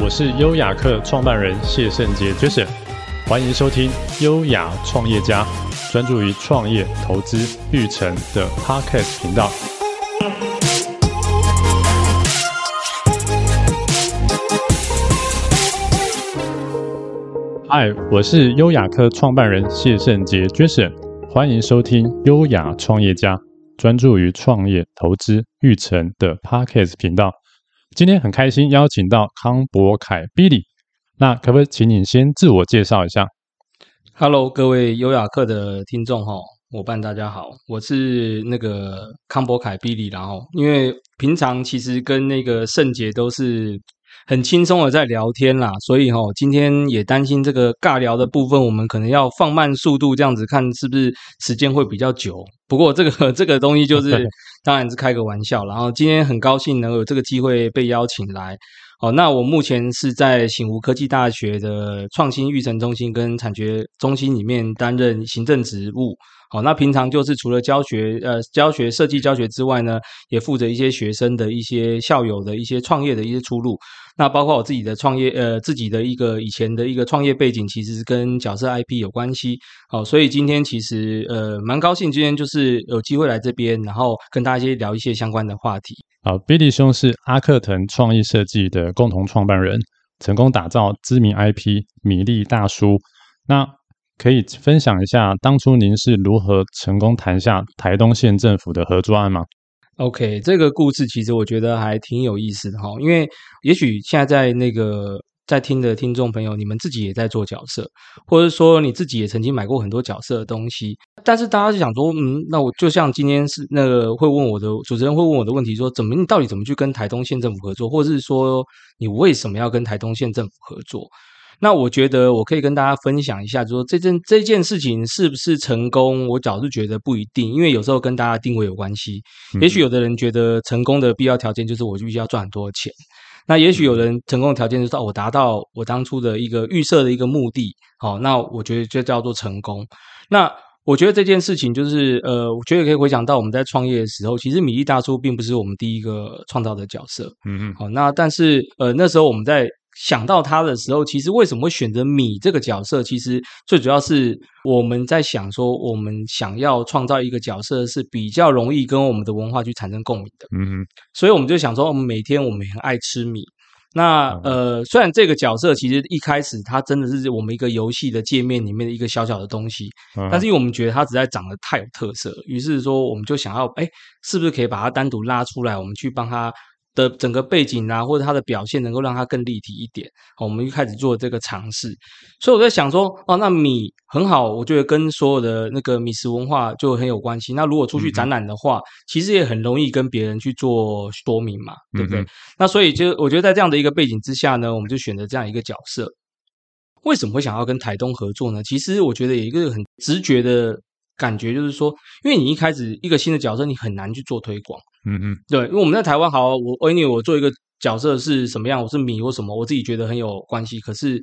我是优雅客创办人谢圣杰 Jason，欢迎收听优雅创业家，专注于创业、投资、育成的 Podcast 频道。嗨，我是优雅客创办人谢圣杰 Jason，欢迎收听优雅创业家，专注于创业、投资、育成的 Podcast 频道。今天很开心邀请到康博凯 Billy，那可不可以请你先自我介绍一下？Hello，各位优雅客的听众哈，伙伴大家好，我是那个康博凯 Billy，然后因为平常其实跟那个圣杰都是。很轻松的在聊天啦，所以哈，今天也担心这个尬聊的部分，我们可能要放慢速度，这样子看是不是时间会比较久。不过这个 这个东西就是 当然是开个玩笑。然后今天很高兴能有这个机会被邀请来。哦，那我目前是在醒吾科技大学的创新育成中心跟产学中心里面担任行政职务。好，那平常就是除了教学，呃，教学设计教学之外呢，也负责一些学生的一些校友的一些创业的一些出路。那包括我自己的创业，呃，自己的一个以前的一个创业背景，其实是跟角色 IP 有关系。好，所以今天其实呃蛮高兴，今天就是有机会来这边，然后跟大家聊一些相关的话题。好，Billy 兄是阿克腾创意设计的共同创办人，成功打造知名 IP 米粒大叔。那可以分享一下当初您是如何成功谈下台东县政府的合作案吗？OK，这个故事其实我觉得还挺有意思的哈，因为也许现在在那个在听的听众朋友，你们自己也在做角色，或者说你自己也曾经买过很多角色的东西，但是大家就想说，嗯，那我就像今天是那个会问我的主持人会问我的问题说，怎么你到底怎么去跟台东县政府合作，或者是说你为什么要跟台东县政府合作？那我觉得我可以跟大家分享一下，就说这件这件事情是不是成功，我早就觉得不一定，因为有时候跟大家定位有关系。也许有的人觉得成功的必要条件就是我必须要赚很多钱，那也许有人成功的条件就是我达到我当初的一个预设的一个目的，好，那我觉得就叫做成功。那我觉得这件事情就是，呃，我觉得可以回想到我们在创业的时候，其实米粒大叔并不是我们第一个创造的角色，嗯嗯，好，那但是呃那时候我们在。想到他的时候，其实为什么会选择米这个角色？其实最主要是我们在想说，我们想要创造一个角色是比较容易跟我们的文化去产生共鸣的。嗯哼，所以我们就想说，我们每天我们很爱吃米。那呃，虽然这个角色其实一开始它真的是我们一个游戏的界面里面的一个小小的东西，但是因为我们觉得它实在长得太有特色，于是说我们就想要，哎，是不是可以把它单独拉出来，我们去帮他。的整个背景啊，或者他的表现，能够让它更立体一点。好，我们一开始做这个尝试，所以我在想说，哦，那米很好，我觉得跟所有的那个米食文化就很有关系。那如果出去展览的话，嗯、其实也很容易跟别人去做说明嘛，对不对？嗯、那所以就我觉得在这样的一个背景之下呢，我们就选择这样一个角色。为什么会想要跟台东合作呢？其实我觉得有一个很直觉的感觉，就是说，因为你一开始一个新的角色，你很难去做推广。嗯嗯，对，因为我们在台湾，好，我因为我做一个角色是什么样，我是米或什么，我自己觉得很有关系。可是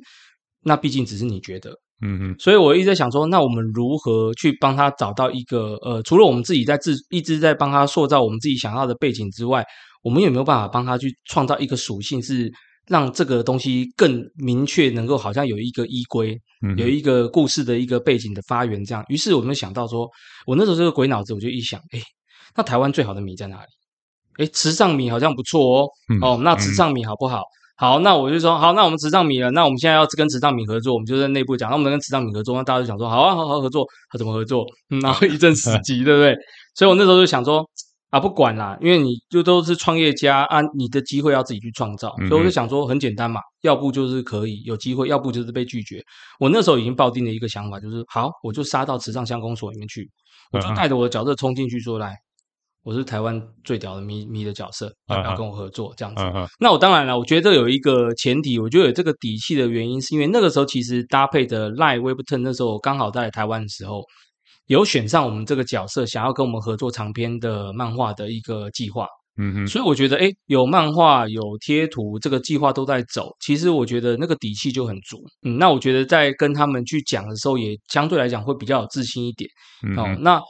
那毕竟只是你觉得，嗯嗯，所以我一直在想说，那我们如何去帮他找到一个呃，除了我们自己在自一直在帮他塑造我们自己想要的背景之外，我们有没有办法帮他去创造一个属性，是让这个东西更明确，能够好像有一个依归，嗯，有一个故事的一个背景的发源这样。于是我们想到说，我那时候这个鬼脑子，我就一想，哎。那台湾最好的米在哪里？哎，池上米好像不错哦。嗯、哦，那池上米好不好？嗯、好，那我就说好，那我们池上米了。那我们现在要跟池上米合作，我们就在内部讲。那我们跟池上米合作，那大家就想说好啊，好好合作，他怎么合作？嗯、然后一阵死机，对不对？所以我那时候就想说啊，不管啦，因为你就都是创业家啊，你的机会要自己去创造。所以我就想说很简单嘛，要不就是可以有机会，要不就是被拒绝。我那时候已经抱定了一个想法，就是好，我就杀到慈善乡公所里面去，我就带着我的角色冲进去说来。我是台湾最屌的迷迷的角色，要不要跟我合作？这样子。Uh. 那我当然了，我觉得这有一个前提，我觉得有这个底气的原因，是因为那个时候其实搭配的 LINE Webtoon，那时候刚好在台湾的时候，有选上我们这个角色，想要跟我们合作长篇的漫画的一个计划。嗯哼，所以我觉得，哎，有漫画有贴图，这个计划都在走，其实我觉得那个底气就很足。嗯，那我觉得在跟他们去讲的时候，也相对来讲会比较有自信一点。嗯，哦，那。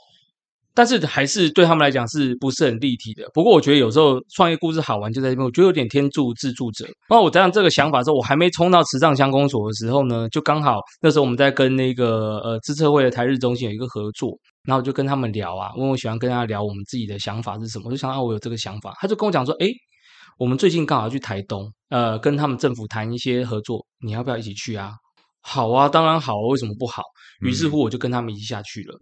但是还是对他们来讲是不是很立体的？不过我觉得有时候创业故事好玩就在这边，我觉得有点天助自助者。那我这样这个想法的时候，我还没冲到池上乡公所的时候呢，就刚好那时候我们在跟那个呃资策会的台日中心有一个合作，然后我就跟他们聊啊，问我喜欢跟他聊我们自己的想法是什么，我就想到我有这个想法，他就跟我讲说，诶，我们最近刚好要去台东，呃，跟他们政府谈一些合作，你要不要一起去啊？好啊，当然好啊，为什么不好？于是乎，我就跟他们一起下去了。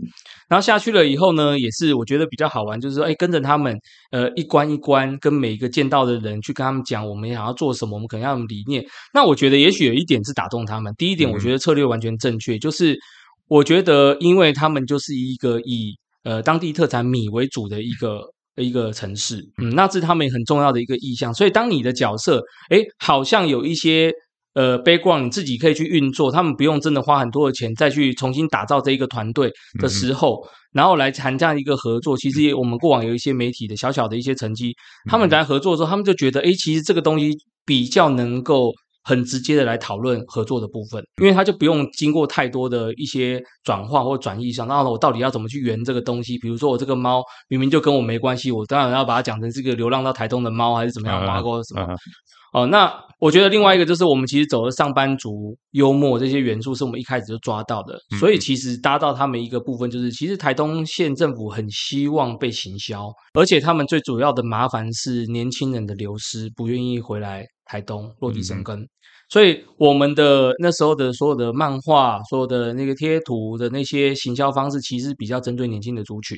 然后下去了以后呢，也是我觉得比较好玩，就是说，哎，跟着他们，呃，一关一关，跟每一个见到的人去跟他们讲，我们想要做什么，我们可能要有理念。那我觉得，也许有一点是打动他们。第一点，我觉得策略完全正确，就是我觉得，因为他们就是一个以呃当地特产米为主的一个一个城市，嗯，那是他们很重要的一个意向。所以，当你的角色，哎，好像有一些。呃，background 你自己可以去运作，他们不用真的花很多的钱再去重新打造这一个团队的时候，嗯、然后来谈这样一个合作。其实也我们过往有一些媒体的小小的一些成绩，嗯、他们来合作的时候，他们就觉得，哎，其实这个东西比较能够很直接的来讨论合作的部分，因为他就不用经过太多的一些转化或转译上。然后我到底要怎么去圆这个东西？比如说我这个猫明明就跟我没关系，我当然要把它讲成是个流浪到台东的猫，还是怎么样？挖过什么？哦，那我觉得另外一个就是我们其实走的上班族幽默这些元素，是我们一开始就抓到的。所以其实搭到他们一个部分，就是其实台东县政府很希望被行销，而且他们最主要的麻烦是年轻人的流失，不愿意回来台东落地生根。嗯、所以我们的那时候的所有的漫画、所有的那个贴图的那些行销方式，其实比较针对年轻的族群。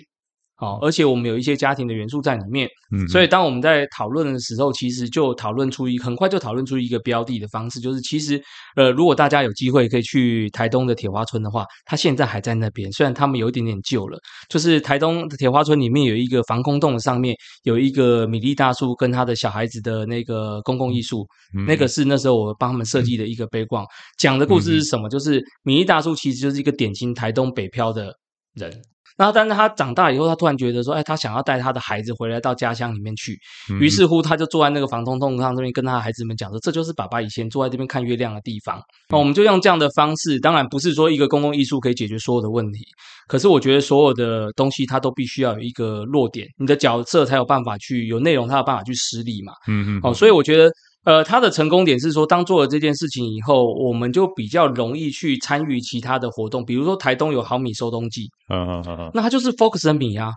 好，而且我们有一些家庭的元素在里面，嗯，所以当我们在讨论的时候，其实就讨论出一很快就讨论出一个标的的方式，就是其实呃，如果大家有机会可以去台东的铁花村的话，它现在还在那边，虽然他们有一点点旧了，就是台东的铁花村里面有一个防空洞上面有一个米粒大叔跟他的小孩子的那个公共艺术，嗯，那个是那时候我帮他们设计的一个背光，讲的故事是什么？就是米粒大叔其实就是一个典型台东北漂的人。然后，但是他长大以后，他突然觉得说，哎，他想要带他的孩子回来到家乡里面去。于是乎，他就坐在那个防空洞上这边，跟他的孩子们讲说，这就是爸爸以前坐在这边看月亮的地方。那我们就用这样的方式，当然不是说一个公共艺术可以解决所有的问题，可是我觉得所有的东西它都必须要有一个落点，你的角色才有办法去有内容，才有办法去施力嘛。嗯嗯。哦，所以我觉得。呃，他的成功点是说，当做了这件事情以后，我们就比较容易去参与其他的活动，比如说台东有毫米收冬季，嗯嗯嗯，那他就是 focus 的米啊，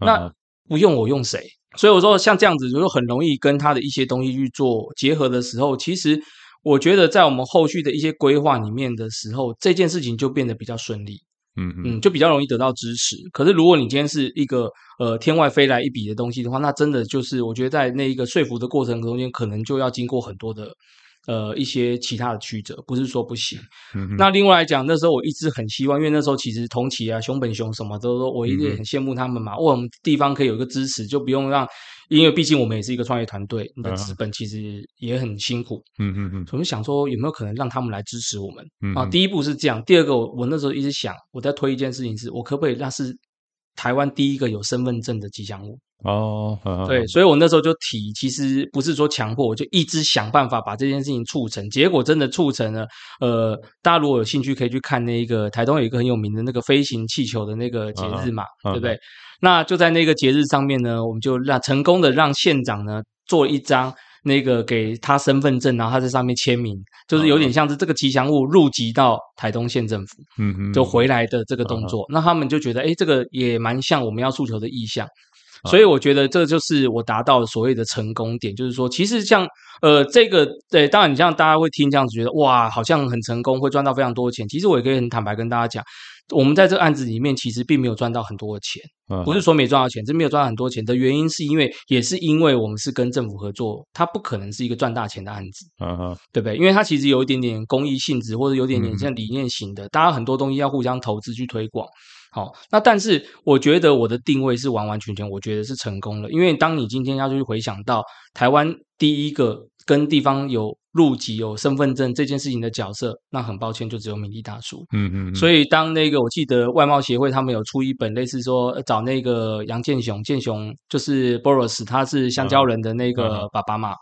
那不用我用谁？所以我说像这样子，就很容易跟他的一些东西去做结合的时候，其实我觉得在我们后续的一些规划里面的时候，这件事情就变得比较顺利。嗯嗯，就比较容易得到支持。可是如果你今天是一个呃天外飞来一笔的东西的话，那真的就是我觉得在那一个说服的过程中间，可能就要经过很多的呃一些其他的曲折，不是说不行。嗯，那另外来讲，那时候我一直很希望，因为那时候其实同期啊、熊本熊什么都说，我一直很羡慕他们嘛。嗯、我们地方可以有一个支持，就不用让。因为毕竟我们也是一个创业团队，你的资本其实也很辛苦。嗯嗯嗯，我们想说有没有可能让他们来支持我们？嗯啊，第一步是这样，第二个我我那时候一直想，我在推一件事情是，我可不可以让是台湾第一个有身份证的吉祥物？哦，对，所以我那时候就提，其实不是说强迫，我就一直想办法把这件事情促成，结果真的促成了。呃，大家如果有兴趣，可以去看那个台东有一个很有名的那个飞行气球的那个节日嘛，对不对？那就在那个节日上面呢，我们就让成功的让县长呢做一张那个给他身份证，然后他在上面签名，就是有点像是这个吉祥物入籍到台东县政府，嗯嗯，就回来的这个动作。那他们就觉得，哎，这个也蛮像我们要诉求的意向，所以我觉得这就是我达到所谓的成功点，就是说，其实像呃这个，对，当然你像大家会听这样子觉得哇，好像很成功，会赚到非常多的钱。其实我也可以很坦白跟大家讲。我们在这个案子里面，其实并没有赚到很多的钱，不是说没赚到钱，是没有赚到很多钱的原因，是因为也是因为我们是跟政府合作，它不可能是一个赚大钱的案子，嗯对不对？因为它其实有一点点公益性质，或者有点点像理念型的，大家很多东西要互相投资去推广。好，那但是我觉得我的定位是完完全全，我觉得是成功了，因为当你今天要去回想到台湾第一个跟地方有。入籍有身份证这件事情的角色，那很抱歉，就只有米粒大叔。嗯嗯。所以当那个我记得外贸协会他们有出一本类似说找那个杨建雄，建雄就是 Boris，他是香蕉人的那个爸爸嘛，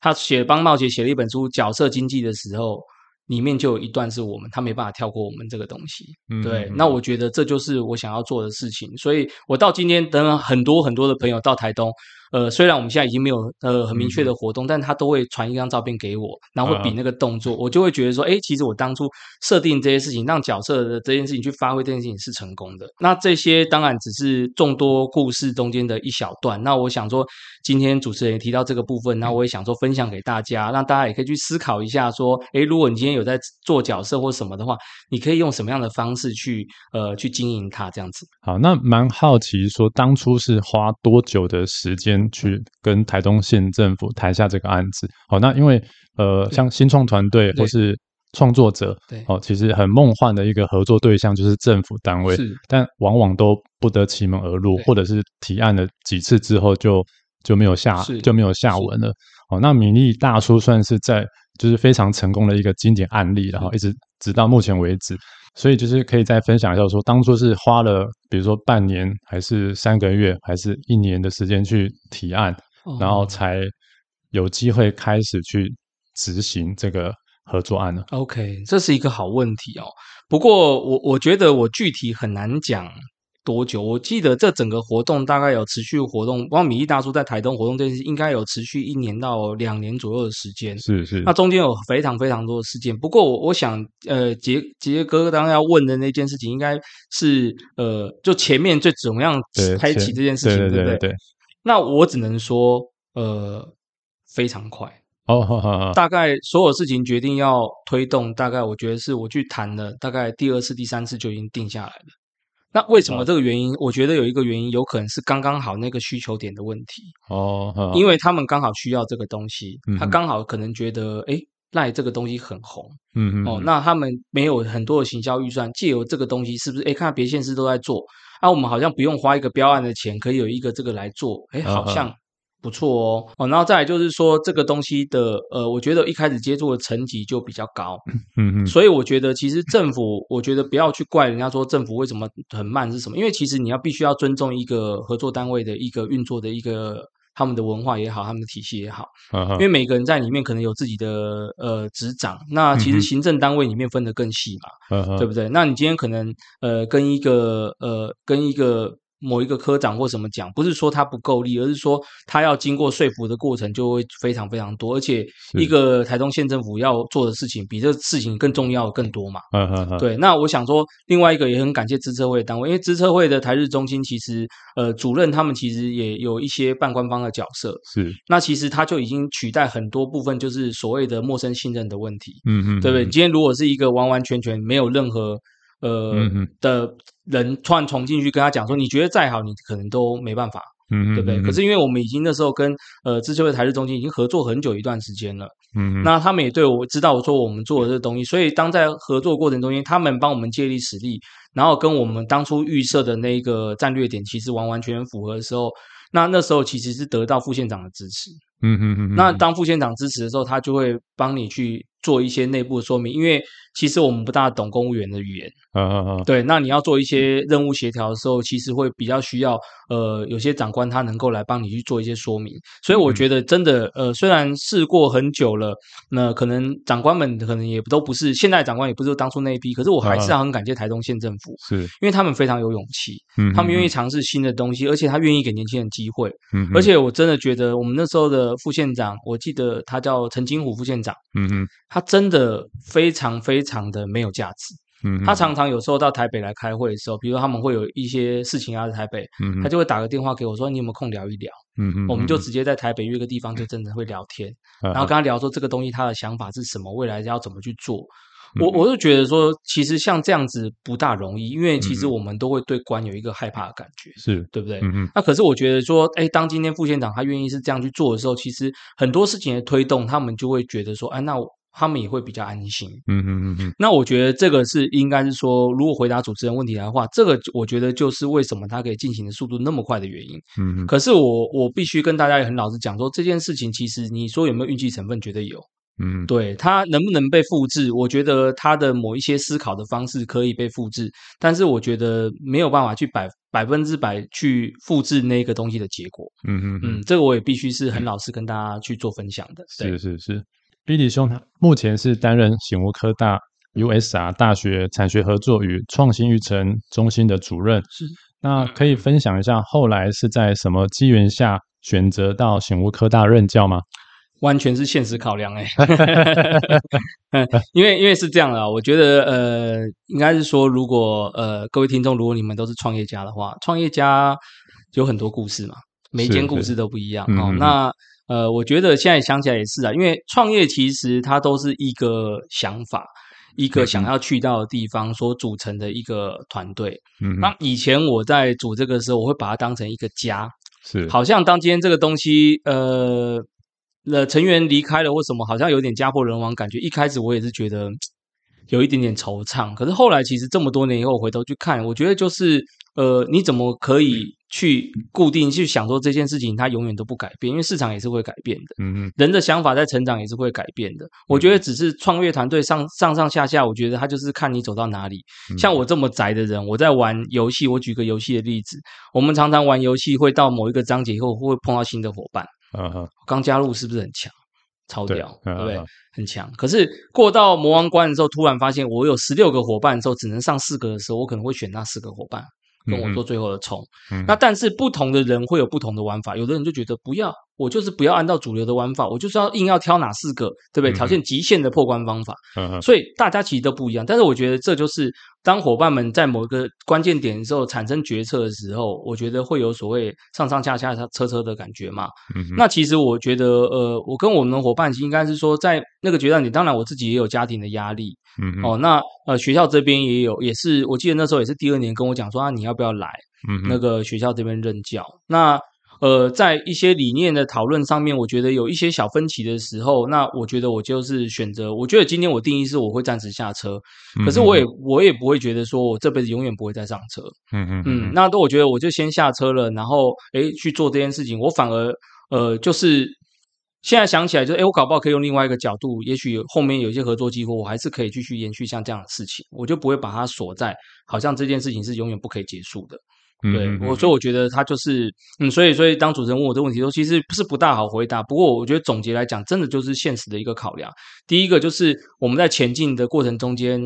他写帮茂杰写了一本书角色经济的时候，里面就有一段是我们，他没办法跳过我们这个东西。嗯，对，嗯，那我觉得这就是我想要做的事情，所以我到今天等很多很多的朋友到台东。呃，虽然我们现在已经没有呃很明确的活动，嗯、但他都会传一张照片给我，然后会比那个动作，啊、我就会觉得说，哎，其实我当初设定这些事情，让角色的这件事情去发挥这件事情是成功的。那这些当然只是众多故事中间的一小段。那我想说，今天主持人也提到这个部分，那我也想说分享给大家，让大家也可以去思考一下，说，哎，如果你今天有在做角色或什么的话，你可以用什么样的方式去呃去经营它这样子。好，那蛮好奇说，当初是花多久的时间？去跟台东县政府谈下这个案子，好，那因为呃，像新创团队或是创作者，对，哦，其实很梦幻的一个合作对象就是政府单位，是，但往往都不得其门而入，或者是提案了几次之后就就没有下就没有下文了。哦，那米粒大叔算是在就是非常成功的一个经典案例，然后一直直到目前为止。所以就是可以再分享一下，说当初是花了，比如说半年，还是三个月，还是一年的时间去提案，然后才有机会开始去执行这个合作案呢？OK，这是一个好问题哦。不过我我觉得我具体很难讲。多久？我记得这整个活动大概有持续活动，光米粒大叔在台东活动这件事，应该有持续一年到两年左右的时间。是是，那中间有非常非常多的事件。不过我我想，呃，杰杰哥刚刚要问的那件事情，应该是呃，就前面最怎么样开启这件事情，对，不对？对。那我只能说，呃，非常快哦，好好好，大概所有事情决定要推动，大概我觉得是我去谈了，大概第二次、第三次就已经定下来了。那为什么这个原因？我觉得有一个原因，有可能是刚刚好那个需求点的问题哦，因为他们刚好需要这个东西，他刚好可能觉得，哎，LINE 这个东西很红，嗯嗯，哦，那他们没有很多的行销预算，借由这个东西，是不是？哎，看别县市都在做，啊，我们好像不用花一个标案的钱，可以有一个这个来做，哎，好像。不错哦，哦，然后再来就是说这个东西的，呃，我觉得一开始接触的层级就比较高，嗯嗯，所以我觉得其实政府，我觉得不要去怪人家说政府为什么很慢是什么，因为其实你要必须要尊重一个合作单位的一个运作的一个他们的文化也好，他们的体系也好，因为每个人在里面可能有自己的呃职掌，那其实行政单位里面分得更细嘛，对不对？那你今天可能呃跟一个呃跟一个。某一个科长或什么讲，不是说他不够力，而是说他要经过说服的过程就会非常非常多，而且一个台中县政府要做的事情比这事情更重要更多嘛。嗯嗯嗯。对，那我想说，另外一个也很感谢资策会的单位，因为资策会的台日中心其实呃主任他们其实也有一些半官方的角色。是。那其实他就已经取代很多部分，就是所谓的陌生信任的问题。嗯嗯。对不对？今天如果是一个完完全全没有任何。呃、嗯、哼的人突然冲进去跟他讲说，你觉得再好，你可能都没办法，嗯，对不对？可是因为我们已经那时候跟呃资策会台日中心已经合作很久一段时间了，嗯，那他们也对我知道我说我们做的这个东西，所以当在合作过程中间，他们帮我们借力使力，然后跟我们当初预设的那个战略点其实完完全全符合的时候，那那时候其实是得到副县长的支持，嗯嗯嗯，那当副县长支持的时候，他就会帮你去做一些内部的说明，因为。其实我们不大懂公务员的语言，嗯嗯嗯，对，那你要做一些任务协调的时候，其实会比较需要，呃，有些长官他能够来帮你去做一些说明。所以我觉得真的，呃，虽然试过很久了，那可能长官们可能也都不是现在长官，也不是当初那一批，可是我还是很感谢台东县政府，是。因为他们非常有勇气，嗯，他们愿意尝试新的东西，而且他愿意给年轻人机会，嗯，而且我真的觉得我们那时候的副县长，我记得他叫陈金虎副县长，嗯嗯，他真的非常非常的没有价值。嗯，他常常有时候到台北来开会的时候，比如他们会有一些事情要在台北，嗯，他就会打个电话给我说：“你有没有空聊一聊？”嗯嗯，我们就直接在台北约个地方，就真的会聊天，然后跟他聊说这个东西他的想法是什么，未来要怎么去做。我我就觉得说，其实像这样子不大容易，因为其实我们都会对官有一个害怕的感觉，是对不对？嗯嗯。那可是我觉得说，哎，当今天副县长他愿意是这样去做的时候，其实很多事情的推动，他们就会觉得说，哎，那我。他们也会比较安心，嗯嗯嗯嗯。那我觉得这个是应该是说，如果回答主持人问题来的话，这个我觉得就是为什么他可以进行的速度那么快的原因。嗯嗯。可是我我必须跟大家也很老实讲说，这件事情其实你说有没有运气成分，绝对有。嗯。对，他能不能被复制？我觉得他的某一些思考的方式可以被复制，但是我觉得没有办法去百百分之百去复制那个东西的结果。嗯嗯嗯。这个我也必须是很老实跟大家去做分享的。是是是。Billy 兄他目前是担任醒吾科大 USR 大学产学合作与创新育成中心的主任。是，那可以分享一下后来是在什么机缘下选择到醒吾科大任教吗？完全是现实考量哎，因为因为是这样的，我觉得呃，应该是说，如果呃各位听众，如果你们都是创业家的话，创业家有很多故事嘛，每一件故事都不一样哦。那呃，我觉得现在想起来也是啊，因为创业其实它都是一个想法，一个想要去到的地方所组成的一个团队。嗯，那以前我在组这个的时候，我会把它当成一个家，是，好像当今天这个东西呃。那成员离开了，为什么好像有点家破人亡感觉？一开始我也是觉得有一点点惆怅，可是后来其实这么多年以后回头去看，我觉得就是呃，你怎么可以去固定去想说这件事情它永远都不改变？因为市场也是会改变的，嗯嗯，人的想法在成长也是会改变的。我觉得只是创业团队上上上下下，我觉得他就是看你走到哪里。像我这么宅的人，我在玩游戏，我举个游戏的例子，我们常常玩游戏会到某一个章节以后会碰到新的伙伴。嗯哼，刚加入是不是很强？超屌，对，对不对？嗯、很强。可是过到魔王关的时候，突然发现我有十六个伙伴的时候，只能上四个的时候，我可能会选那四个伙伴跟我做最后的冲。嗯、那但是不同的人会有不同的玩法，有的人就觉得不要。我就是不要按照主流的玩法，我就是要硬要挑哪四个，对不对？挑战极限的破关方法。嗯。所以大家其实都不一样，但是我觉得这就是当伙伴们在某一个关键点的时候产生决策的时候，我觉得会有所谓上上下下车车的感觉嘛。嗯。那其实我觉得，呃，我跟我们的伙伴应该是说，在那个决断点，当然我自己也有家庭的压力。嗯。哦，那呃，学校这边也有，也是我记得那时候也是第二年跟我讲说啊，你要不要来？嗯。那个学校这边任教。那。呃，在一些理念的讨论上面，我觉得有一些小分歧的时候，那我觉得我就是选择，我觉得今天我定义是我会暂时下车，可是我也我也不会觉得说我这辈子永远不会再上车，嗯嗯嗯，那都我觉得我就先下车了，然后诶去做这件事情，我反而呃就是现在想起来就，就诶我搞不好可以用另外一个角度，也许后面有一些合作机会，我还是可以继续延续像这样的事情，我就不会把它锁在好像这件事情是永远不可以结束的。对我，所以我觉得他就是，嗯，所以所以当主持人问我这个问题的时候，其实不是不大好回答。不过我觉得总结来讲，真的就是现实的一个考量。第一个就是我们在前进的过程中间，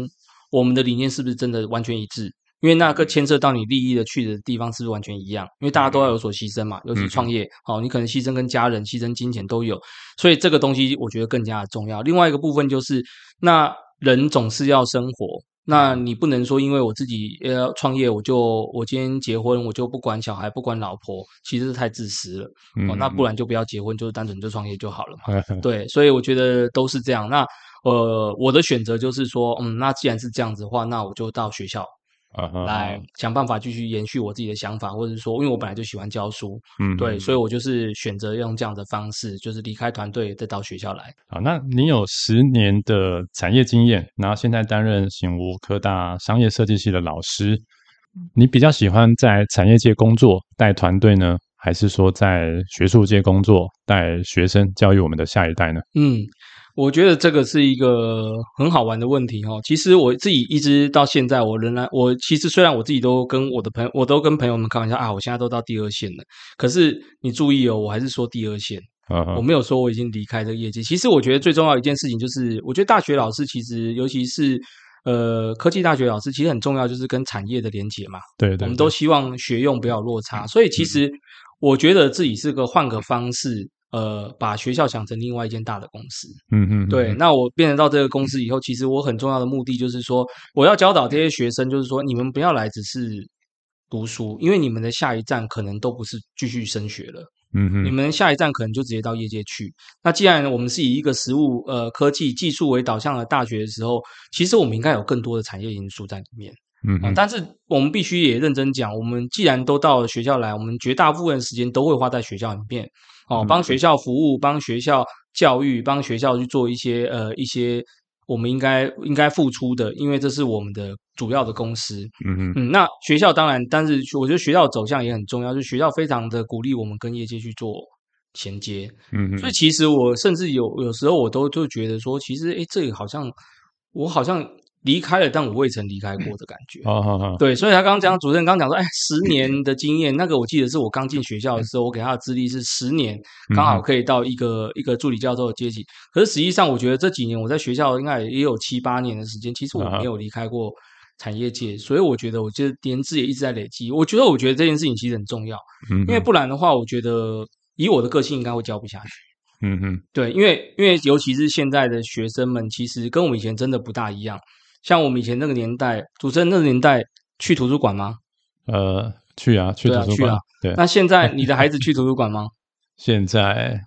我们的理念是不是真的完全一致？因为那个牵涉到你利益的去的地方是不是完全一样？因为大家都要有所牺牲嘛，尤其创业，好，你可能牺牲跟家人、牺牲金钱都有，所以这个东西我觉得更加的重要。另外一个部分就是，那人总是要生活。那你不能说，因为我自己要创业，我就我今天结婚，我就不管小孩，不管老婆，其实是太自私了。嗯、哦，那不然就不要结婚，就是单纯就创业就好了嘛。嗯、对，所以我觉得都是这样。那呃，我的选择就是说，嗯，那既然是这样子的话，那我就到学校。Uh. 来想办法继续延续我自己的想法，或者是说，因为我本来就喜欢教书，嗯，对，所以我就是选择用这样的方式，就是离开团队再到学校来。好，那你有十年的产业经验，然后现在担任醒吾科大商业设计系的老师，你比较喜欢在产业界工作带团队呢，还是说在学术界工作带学生教育我们的下一代呢？嗯。我觉得这个是一个很好玩的问题哈。其实我自己一直到现在，我仍然我其实虽然我自己都跟我的朋友，我都跟朋友们开玩笑啊，我现在都到第二线了。可是你注意哦，我还是说第二线，我没有说我已经离开这个业界。其实我觉得最重要一件事情就是，我觉得大学老师其实尤其是呃科技大学老师，其实很重要，就是跟产业的连结嘛。对，对，对，我们都希望学用不要落差。所以其实我觉得自己是个换个方式。呃，把学校想成另外一间大的公司，嗯嗯，对。那我变成到这个公司以后，其实我很重要的目的就是说，我要教导这些学生，就是说，你们不要来只是读书，因为你们的下一站可能都不是继续升学了，嗯嗯，你们下一站可能就直接到业界去。那既然我们是以一个实物、呃科技、技术为导向的大学的时候，其实我们应该有更多的产业因素在里面，嗯嗯。但是我们必须也认真讲，我们既然都到了学校来，我们绝大部分时间都会花在学校里面。哦，帮学校服务，帮学校教育，帮学校去做一些呃一些我们应该应该付出的，因为这是我们的主要的公司。嗯哼嗯，那学校当然，但是我觉得学校走向也很重要，就是学校非常的鼓励我们跟业界去做衔接。嗯哼，所以其实我甚至有有时候我都就觉得说，其实诶，这个好像我好像离开了，但我未曾离开过的感觉。哦哦哦，对，所以他刚刚讲，主持人刚刚讲说，哎，十年的经验，那个我记得是我刚进学校的时候，我给他的资历是十年，刚好可以到一个、嗯、一个助理教授的阶级。可是实际上，我觉得这几年我在学校应该也有七八年的时间，其实我没有离开过产业界，所以我觉得，我觉得年资也一直在累积。我觉得，我觉得这件事情其实很重要，嗯，因为不然的话，我觉得以我的个性应该会教不下去。嗯哼，对，因为因为尤其是现在的学生们，其实跟我们以前真的不大一样。像我们以前那个年代，主持人那个年代去图书馆吗？呃，去啊，去图书馆。对啊，对。那现在 你的孩子去图书馆吗？现在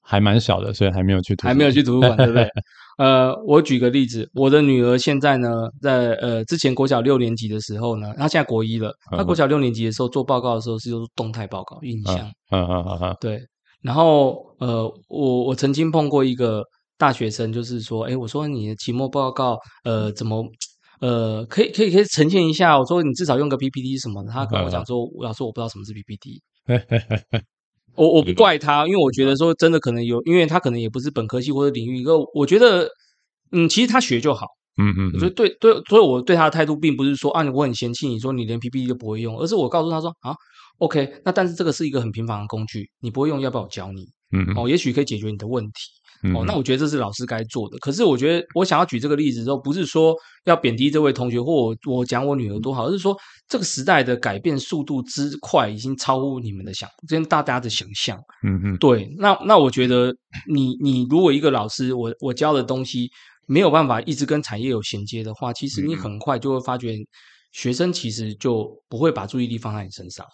还蛮小的，所以还没有去图书馆。还没有去图书馆，对不对？呃，我举个例子，我的女儿现在呢，在呃之前国小六年级的时候呢，她现在国一了。她国小六年级的时候做报告的时候是用动态报告印象。嗯嗯嗯嗯。对。然后呃，我我曾经碰过一个。大学生就是说，哎，我说你的期末报告，呃，怎么，呃，可以可以可以呈现一下？我说你至少用个 PPT 什么的。他跟我讲说，老师我不知道什么是 PPT。我我不怪他，因为我觉得说真的可能有，因为他可能也不是本科系或者领域。一个我觉得，嗯，其实他学就好。嗯嗯。我觉得对对，所以我对他的态度并不是说啊，我很嫌弃你说你连 PPT 都不会用，而是我告诉他说啊，OK，那但是这个是一个很平凡的工具，你不会用，要不要我教你？嗯哦，也许可以解决你的问题。哦，那我觉得这是老师该做的。可是我觉得，我想要举这个例子之后，不是说要贬低这位同学，或我我讲我女儿多好，而是说这个时代的改变速度之快，已经超乎你们的想，跟大家的想象。嗯嗯，对。那那我觉得你，你你如果一个老师，我我教的东西没有办法一直跟产业有衔接的话，其实你很快就会发觉，学生其实就不会把注意力放在你身上。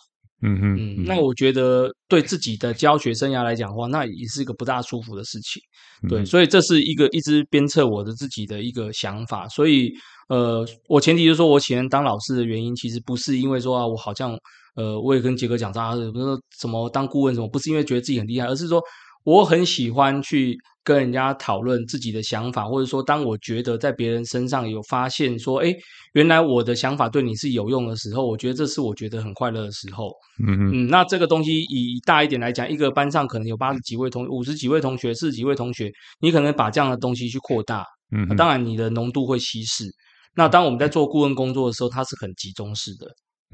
嗯嗯嗯，那我觉得对自己的教学生涯来讲的话，那也是一个不大舒服的事情。对，所以这是一个一直鞭策我的自己的一个想法。所以，呃，我前提就是说我喜欢当老师的原因，其实不是因为说啊，我好像呃，我也跟杰哥讲啊，不是说什么当顾问什么，不是因为觉得自己很厉害，而是说。我很喜欢去跟人家讨论自己的想法，或者说，当我觉得在别人身上有发现说，哎，原来我的想法对你是有用的时候，我觉得这是我觉得很快乐的时候。嗯哼嗯，那这个东西以大一点来讲，一个班上可能有八十几位同五十几位同学，四十几位同学，你可能把这样的东西去扩大，嗯哼，当然你的浓度会稀释。那当我们在做顾问工作的时候，它是很集中式的。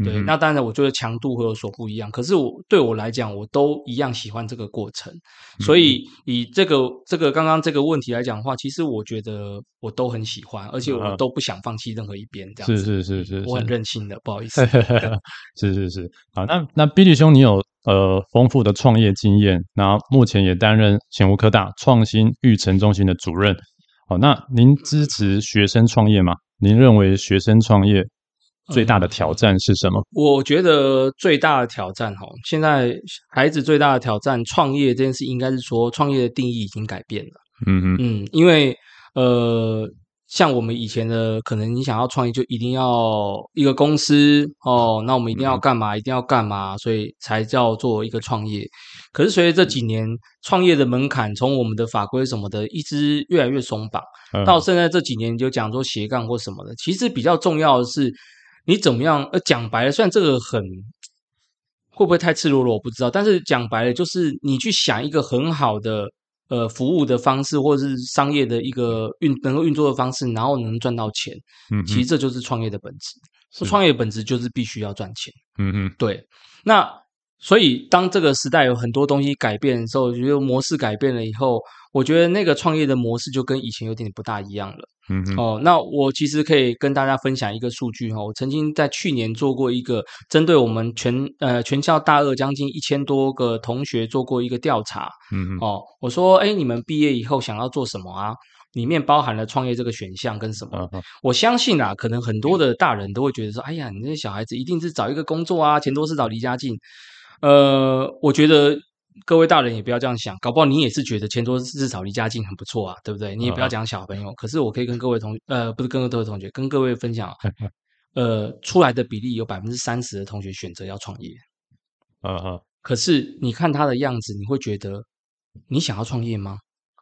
对，那当然，我觉得强度会有所不一样。可是我对我来讲，我都一样喜欢这个过程。所以以这个这个刚刚这个问题来讲的话，其实我觉得我都很喜欢，而且我都不想放弃任何一边。这样子是是是是，我很任性的，不好意思。是是是，好，那那 Billy 兄，你有呃丰富的创业经验，然后目前也担任前无科大创新育成中心的主任。好，那您支持学生创业吗？您认为学生创业？最大的挑战是什么？嗯，我觉得最大的挑战哈，现在孩子最大的挑战，创业这件事应该是说，创业的定义已经改变了。嗯嗯嗯，因为呃，像我们以前的，可能你想要创业，就一定要一个公司哦，那我们一定要干嘛？一定要干嘛？所以才叫做一个创业。可是随着这几年创业的门槛，从我们的法规什么的，一直越来越松绑，到现在这几年就讲说斜杠或什么的，其实比较重要的是。你怎么样？呃，讲白了，虽然这个很会不会太赤裸裸，我不知道。但是讲白了，就是你去想一个很好的呃服务的方式，或者是商业的一个运能够运作的方式，然后能赚到钱。嗯，其实这就是创业的本质。创业本质就是必须要赚钱。嗯嗯，对。那所以当这个时代有很多东西改变的时候，我觉得模式改变了以后，我觉得那个创业的模式就跟以前有点不大一样了。嗯哼哦，那我其实可以跟大家分享一个数据哈，我曾经在去年做过一个针对我们全呃全校大二将近一千多个同学做过一个调查。嗯哼哦，我说哎，你们毕业以后想要做什么啊？里面包含了创业这个选项跟什么？我相信啊，可能很多的大人都会觉得说，哎呀，你这些小孩子一定是找一个工作啊，钱多事找离家近。呃，我觉得。各位大人也不要这样想，搞不好你也是觉得钱多事少离家近很不错啊，对不对？你也不要讲小朋友。Uh. 可是我可以跟各位同呃，不是跟各位同学，跟各位分享，呃，出来的比例有百分之三十的同学选择要创业。嗯哼、uh。可是你看他的样子，你会觉得你想要创业吗？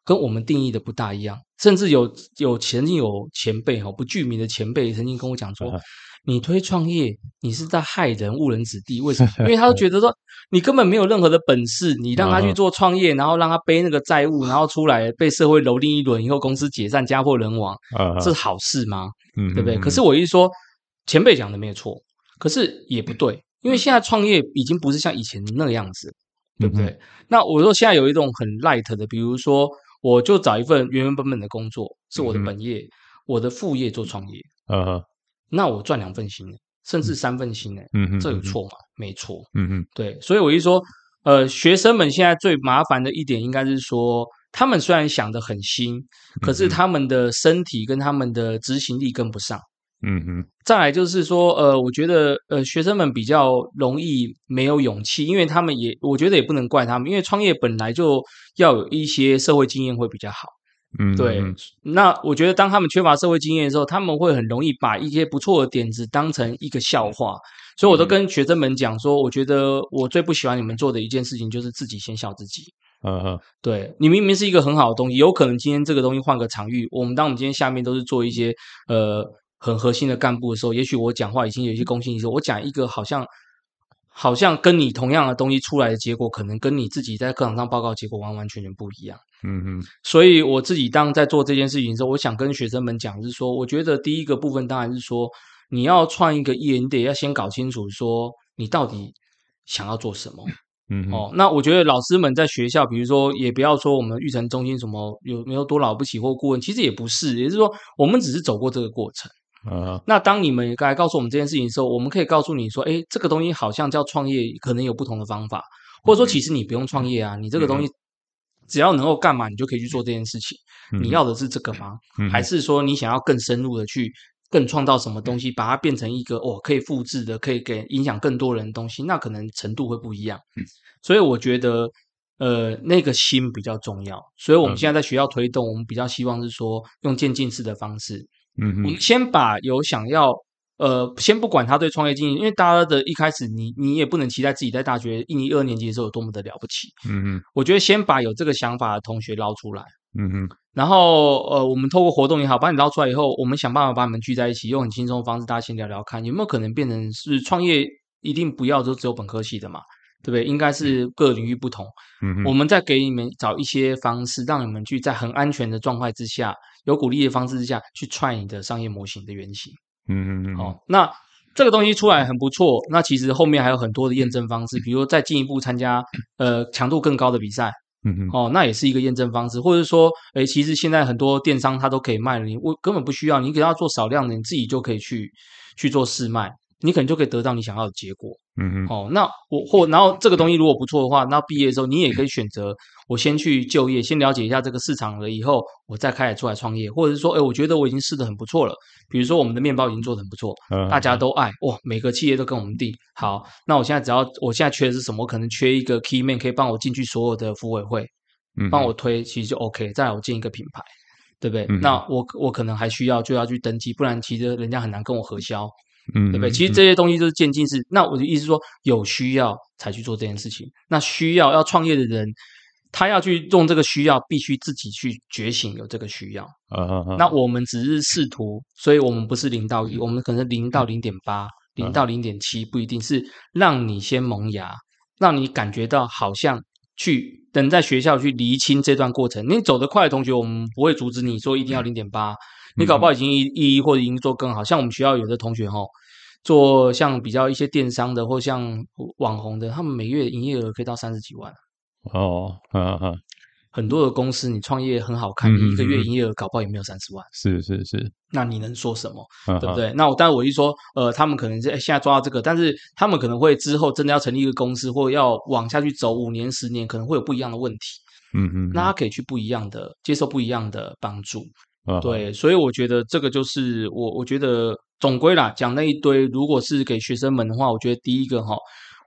跟我们定义的不大一样，甚至有有曾经有前辈哈，不具名的前辈曾经跟我讲说。嗯你推创业，你是在害人误人子弟，为什么？因为他都觉得说你根本没有任何的本事，你让他去做创业，然后让他背那个债务，然后出来被社会蹂躏一轮，以后公司解散，家破人亡，这是好事吗？对不对？可是我一说前辈讲的没有错，可是也不对，因为现在创业已经不是像以前那个样子，对不对？那我说现在有一种很 light 的，比如说我就找一份原原本本的工作，是我的本业，我的副业做创业，嗯。那我赚两份薪，甚至三份薪，嗯哼，这有错吗？没错，嗯哼，对，所以我一说，呃，学生们现在最麻烦的一点，应该是说，他们虽然想的很新，可是他们的身体跟他们的执行力跟不上，嗯哼。再来就是说，呃，我觉得，呃，学生们比较容易没有勇气，因为他们也，我觉得也不能怪他们，因为创业本来就要有一些社会经验会比较好。嗯，对。那我觉得，当他们缺乏社会经验的时候，他们会很容易把一些不错的点子当成一个笑话。所以，我都跟学生们讲说，我觉得我最不喜欢你们做的一件事情，就是自己先笑自己。嗯嗯，对，你明明是一个很好的东西，有可能今天这个东西换个场域，我们当我们今天下面都是做一些呃很核心的干部的时候，也许我讲话已经有一些公信力我讲一个好像好像跟你同样的东西出来的结果，可能跟你自己在课堂上报告结果完完全全不一样。嗯嗯，所以我自己当在做这件事情的时候，我想跟学生们讲，是说，我觉得第一个部分当然是说，你要创一个业，你得要先搞清楚说你到底想要做什么。嗯，哦，那我觉得老师们在学校，比如说，也不要说我们育成中心什么有没有多了不起或顾问，其实也不是，也就是说，我们只是走过这个过程。啊，那当你们该告诉我们这件事情的时候，我们可以告诉你说，哎，这个东西好像叫创业，可能有不同的方法，或者说其实你不用创业啊，你这个东西。只要能够干嘛，你就可以去做这件事情。你要的是这个吗？还是说你想要更深入的去更创造什么东西，把它变成一个哦可以复制的，可以给影响更多人的东西？那可能程度会不一样。所以我觉得，呃，那个心比较重要。所以我们现在在学校推动，我们比较希望是说用渐进式的方式。嗯，我们先把有想要。呃，先不管他对创业经验，因为大家的一开始你，你你也不能期待自己在大学一年、二年级的时候有多么的了不起。嗯嗯，我觉得先把有这个想法的同学捞出来。嗯哼，然后呃，我们透过活动也好，把你捞出来以后，我们想办法把你们聚在一起，用很轻松的方式，大家先聊聊看，有没有可能变成是创业一定不要就只有本科系的嘛，对不对？应该是各领域不同。嗯，我们再给你们找一些方式，让你们去在很安全的状态之下，有鼓励的方式之下去踹你的商业模型的原型。嗯嗯嗯，好，那这个东西出来很不错，那其实后面还有很多的验证方式，比如说再进一步参加呃强度更高的比赛，嗯嗯，哦，那也是一个验证方式，或者说，诶，其实现在很多电商它都可以卖了，你我根本不需要，你给他做少量的，你自己就可以去去做试卖，你可能就可以得到你想要的结果。嗯嗯，哦，那我或然后这个东西如果不错的话，那毕业的时候你也可以选择，我先去就业，先了解一下这个市场了以后，我再开始出来创业，或者是说，哎，我觉得我已经试的很不错了，比如说我们的面包已经做的很不错，嗯，大家都爱哇，每个企业都跟我们订好，那我现在只要我现在缺的是什么？我可能缺一个 key man 可以帮我进去所有的服委会，嗯，帮我推，其实就 OK。再来我建一个品牌，对不对？嗯，那我我可能还需要就要去登记，不然其实人家很难跟我核销。嗯，对不对？其实这些东西都是渐进式。那我的意思是说，有需要才去做这件事情。那需要要创业的人，他要去用这个需要，必须自己去觉醒有这个需要。啊啊啊！那我们只是试图，所以我们不是零到一，我们可能零到零点八，零到零点七，不一定是让你先萌芽，让你感觉到好像去等在学校去厘清这段过程。你走得快的同学，我们不会阻止你说一定要零点八。你搞不好已经一一或者已经做更好，像我们学校有的同学哈，做像比较一些电商的或像网红的，他们每月营业额可以到三十几万。哦，嗯嗯，很多的公司你创业很好看，你一个月营业额搞不好也没有三十万。是是是，那你能说什么？嗯、对不对？那我当然我一说，呃，他们可能是现在抓到这个，但是他们可能会之后真的要成立一个公司，或者要往下去走五年十年，可能会有不一样的问题。嗯嗯，那他可以去不一样的接受不一样的帮助。对，所以我觉得这个就是我，我觉得总归啦，讲那一堆，如果是给学生们的话，我觉得第一个哈，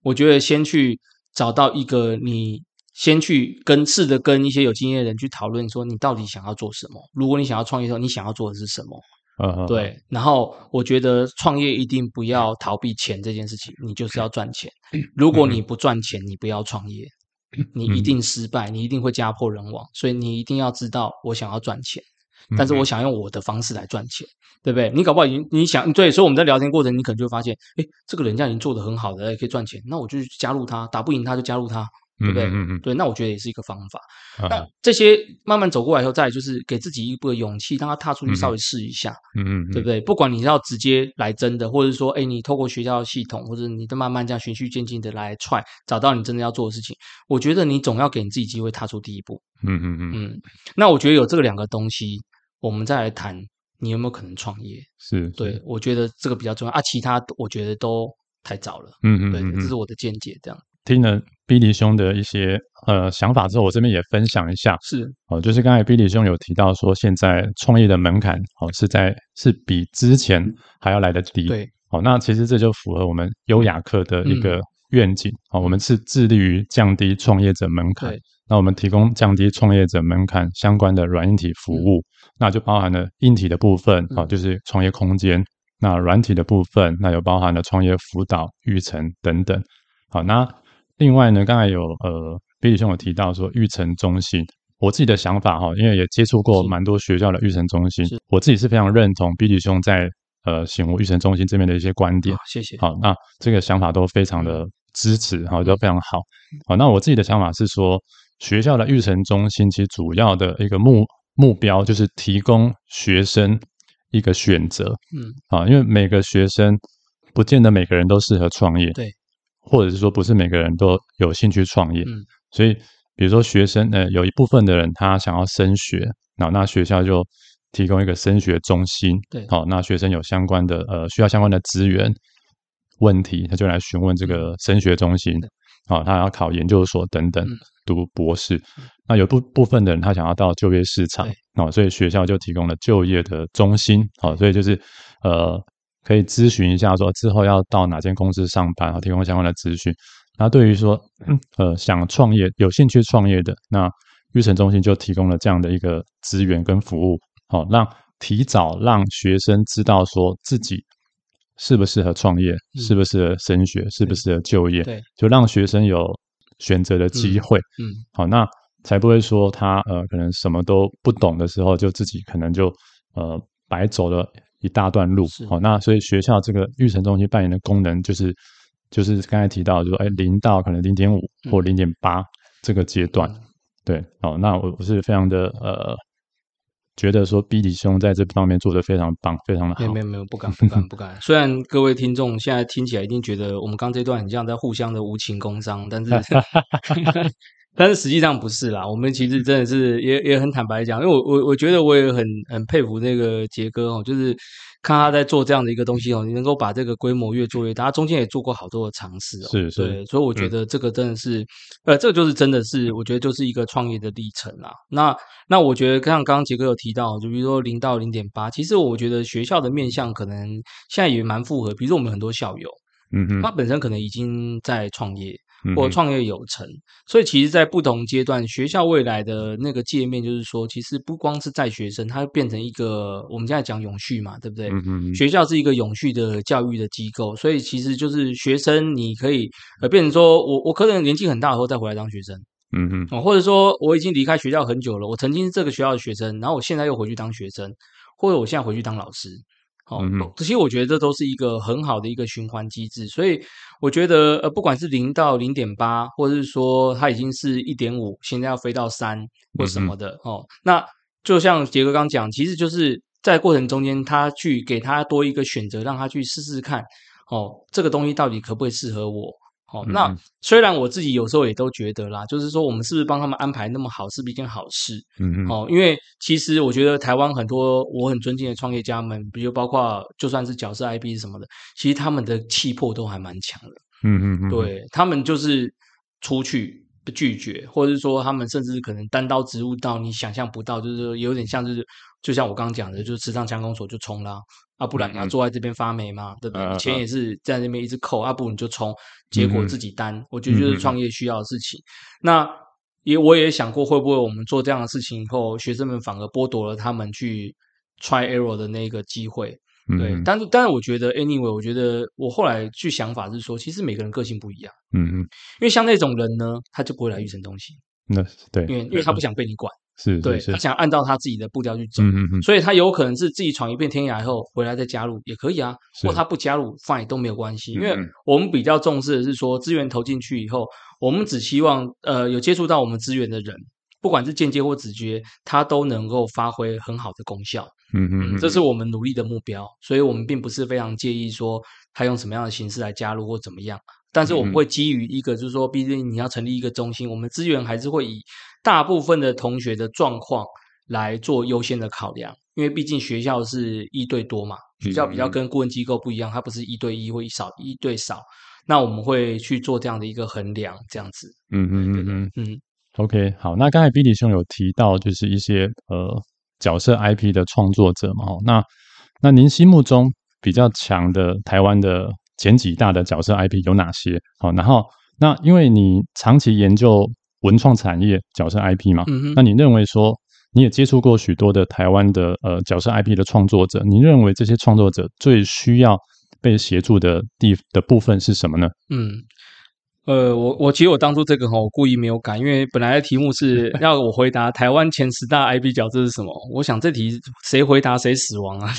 我觉得先去找到一个你，先去跟试着跟一些有经验的人去讨论，说你到底想要做什么。如果你想要创业的时候，你想要做的是什么？嗯，对。然后我觉得创业一定不要逃避钱这件事情，你就是要赚钱。如果你不赚钱，你不要创业。你一定失败，你一定会家破人亡。所以你一定要知道，我想要赚钱，但是我想用我的方式来赚钱，对不对？你搞不好已经你想对，所以我们在聊天过程，你可能就会发现，哎，这个人家已经做得很好的，也可以赚钱，那我就加入他，打不赢他就加入他。对不对？嗯嗯，对，那我觉得也是一个方法。嗯、那这些慢慢走过来以后，再来就是给自己一步的勇气，让他踏出去稍微试一下。嗯嗯，对不对？不管你要直接来真的，或者说，哎，你透过学校的系统，或者你再慢慢这样循序渐进的来 try，找到你真的要做的事情。我觉得你总要给你自己机会踏出第一步。嗯嗯嗯嗯。那我觉得有这个两个东西，我们再来谈你有没有可能创业。是，是，对，我觉得这个比较重要啊，其他我觉得都太早了。嗯嗯，对，这是我的见解，这样。听了 Billy 兄的一些呃想法之后，我这边也分享一下。是哦，就是刚才 Billy 兄有提到说，现在创业的门槛哦是在是比之前还要来得低。对，哦，那其实这就符合我们优雅客的一个愿景哦，我们是致力于降低创业者门槛。那我们提供降低创业者门槛相关的软硬体服务，那就包含了硬体的部分啊，就是创业空间；那软体的部分，那有包含了创业辅导、育成等等。好，那。另外呢，刚才有呃，Billy 兄有提到说育成中心，我自己的想法哈，因为也接触过蛮多学校的育成中心，我自己是非常认同 Billy 兄在呃醒悟育成中心这边的一些观点。谢谢。好，那这个想法都非常的支持哈，都非常好。好，那我自己的想法是说，学校的育成中心其实主要的一个目目标就是提供学生一个选择。嗯，啊，因为每个学生不见得每个人都适合创业。对。或者是说，不是每个人都有兴趣创业，嗯，所以比如说学生，呃，有一部分的人他想要升学，那那学校就提供一个升学中心，对，好，那学生有相关的呃需要相关的资源问题，他就来询问这个升学中心，好，他要考研究所等等，读博士，那有部部分的人他想要到就业市场，哦，所以学校就提供了就业的中心，哦，所以就是呃。可以咨询一下，说之后要到哪间公司上班，提供相关的资讯。那对于说，呃，想创业、有兴趣创业的，那育成中心就提供了这样的一个资源跟服务，好，让提早让学生知道说自己适不适合创业，适不适合升学，适不适合就业，对，就让学生有选择的机会。嗯，好，那才不会说他呃，可能什么都不懂的时候，就自己可能就呃白走了。一大段路，好，那所以学校这个育成中心扮演的功能就是，就是刚才提到，就是哎，零到可能零点五或零点八这个阶段，嗯、对，好，那我我是非常的呃，觉得说 Billy 兄在这方面做的非常棒，非常的好。没有没有没有，不敢不敢不敢。虽然各位听众现在听起来一定觉得我们刚这段很像在互相的无情工伤，但是。但是实际上不是啦，我们其实真的是也也很坦白讲，因为我我我觉得我也很很佩服那个杰哥哦，就是看他在做这样的一个东西哦，你能够把这个规模越做越大，他中间也做过好多的尝试哦，是是，对，所以我觉得这个真的是，嗯、呃，这个就是真的是，我觉得就是一个创业的历程啦。那那我觉得像刚刚杰哥有提到，就比如说零到零点八，其实我觉得学校的面向可能现在也蛮符合，比如说我们很多校友，嗯嗯，他本身可能已经在创业。或创业有成，所以其实，在不同阶段，学校未来的那个界面，就是说，其实不光是在学生，它会变成一个我们现在讲永续嘛，对不对？嗯嗯。学校是一个永续的教育的机构，所以其实就是学生，你可以呃变成说我我可能年纪很大以后再回来当学生，嗯嗯，或者说我已经离开学校很久了，我曾经是这个学校的学生，然后我现在又回去当学生，或者我现在回去当老师。哦，这些我觉得这都是一个很好的一个循环机制，所以我觉得呃，不管是零到零点八，或者是说它已经是一点五，现在要飞到三或什么的哦，那就像杰哥刚讲，其实就是在过程中间，他去给他多一个选择，让他去试试看，哦，这个东西到底可不可以适合我。哦，那虽然我自己有时候也都觉得啦，就是说我们是不是帮他们安排那么好，是不是一件好事？嗯嗯。哦，因为其实我觉得台湾很多我很尊敬的创业家们，比如包括就算是角色 IP 什么的，其实他们的气魄都还蛮强的。嗯嗯嗯。对，他们就是出去不拒绝，或者是说他们甚至可能单刀直入到你想象不到，就是说有点像就是就像我刚刚讲的，就是吃上枪攻手就冲啦。啊，不然你要坐在这边发霉嘛？对不对？钱也是在那边一直扣，啊，不你就冲，结果自己担。我觉得就是创业需要的事情。那也我也想过，会不会我们做这样的事情以后，学生们反而剥夺了他们去 try error 的那个机会？对，但是但是我觉得，anyway，我觉得我后来去想法是说，其实每个人个性不一样。嗯嗯，因为像那种人呢，他就不会来预成东西。那对，因为因为他不想被你管。是，对，他想按照他自己的步调去走，嗯嗯，所以他有可能是自己闯一遍天涯以后回来再加入也可以啊，或他不加入 fine 都没有关系，因为我们比较重视的是说资源投进去以后，我们只希望呃有接触到我们资源的人，不管是间接或直接，他都能够发挥很好的功效，嗯嗯，这是我们努力的目标，所以我们并不是非常介意说他用什么样的形式来加入或怎么样。但是我们会基于一个，就是说，毕竟你要成立一个中心，我们资源还是会以大部分的同学的状况来做优先的考量，因为毕竟学校是一对多嘛，学校比较跟顾问机构不一样，它不是一对一或一少一对少，那我们会去做这样的一个衡量，这样子。嗯嗯嗯嗯嗯。OK，好，那刚才 Billy 兄有提到，就是一些呃角色 IP 的创作者嘛，那那您心目中比较强的台湾的。前几大的角色 IP 有哪些？好，然后那因为你长期研究文创产业角色 IP 嘛，嗯，那你认为说你也接触过许多的台湾的呃角色 IP 的创作者，你认为这些创作者最需要被协助的地的部分是什么呢？嗯。呃，我我其实我当初这个哈，我故意没有改，因为本来的题目是 要我回答台湾前十大 IP 角这是什么。我想这题谁回答谁死亡啊！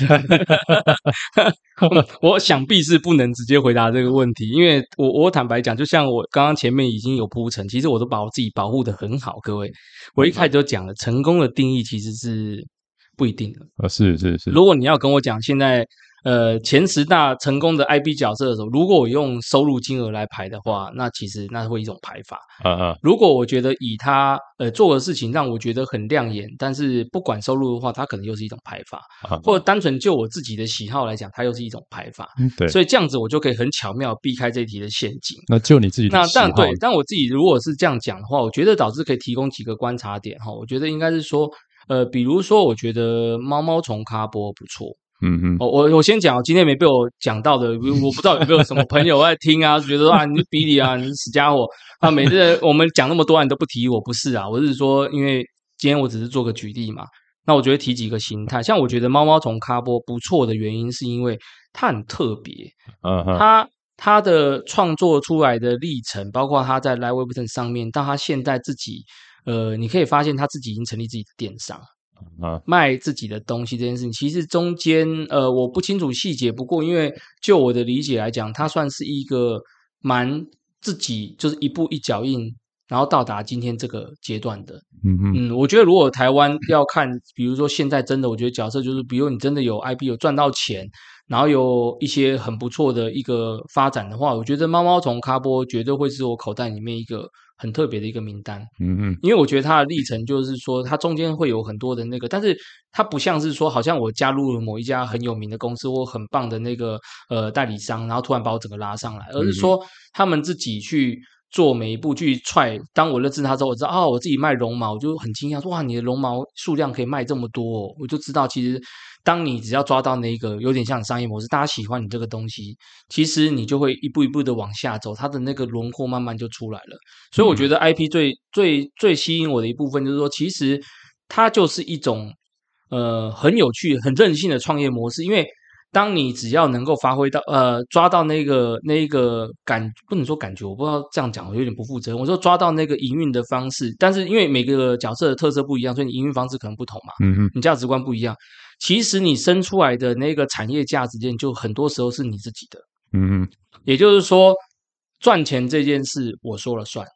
我想必是不能直接回答这个问题，因为我我坦白讲，就像我刚刚前面已经有铺陈，其实我都把我自己保护的很好。各位，我一开始就讲了，成功的定义其实是不一定的。啊，是是是，如果你要跟我讲现在。呃，前十大成功的 IB 角色的时候，如果我用收入金额来排的话，那其实那会一种排法。嗯嗯。如果我觉得以他呃做的事情让我觉得很亮眼，但是不管收入的话，它可能又是一种排法。嗯。或者单纯就我自己的喜好来讲，它又是一种排法。嗯，对。所以这样子我就可以很巧妙避开这一题的陷阱。那就你自己的喜好。那但对，但我自己如果是这样讲的话，我觉得导致可以提供几个观察点哈。我觉得应该是说，呃，比如说，我觉得猫猫虫咖波不错。嗯嗯，我我我先讲，今天没被我讲到的，我不知道有没有什么朋友在听啊，觉得说啊，你是比利啊，你是死家伙。啊，每次我们讲那么多，啊，你都不提我，不是啊，我是说，因为今天我只是做个举例嘛，那我觉得提几个形态，像我觉得猫猫虫咖波不错的原因，是因为它很特别，嗯哼，它它的创作出来的历程，包括它在 Live Webtoon 上面，到它现在自己，呃，你可以发现它自己已经成立自己的电商。啊，卖自己的东西这件事情，其实中间呃，我不清楚细节。不过，因为就我的理解来讲，它算是一个蛮自己就是一步一脚印，然后到达今天这个阶段的。嗯嗯，我觉得如果台湾要看，比如说现在真的，我觉得角色就是，比如你真的有 IP 有赚到钱，然后有一些很不错的一个发展的话，我觉得猫猫虫咖波绝对会是我口袋里面一个。很特别的一个名单，嗯嗯，因为我觉得它的历程就是说，它中间会有很多的那个，但是它不像是说，好像我加入了某一家很有名的公司或很棒的那个呃代理商，然后突然把我整个拉上来，而是说他们自己去做每一步去踹。当我认识他之后，我知道哦，我自己卖绒毛，我就很惊讶说哇，你的绒毛数量可以卖这么多哦，我就知道其实。当你只要抓到那个有点像商业模式，大家喜欢你这个东西，其实你就会一步一步的往下走，它的那个轮廓慢慢就出来了。所以我觉得 IP 最最最吸引我的一部分就是说，其实它就是一种呃很有趣、很任性的创业模式，因为。当你只要能够发挥到呃抓到那个那个感，不能说感觉，我不知道这样讲我有点不负责任。我说抓到那个营运的方式，但是因为每个角色的特色不一样，所以你营运方式可能不同嘛。嗯哼，你价值观不一样，其实你生出来的那个产业价值链，就很多时候是你自己的。嗯哼，也就是说，赚钱这件事我说了算。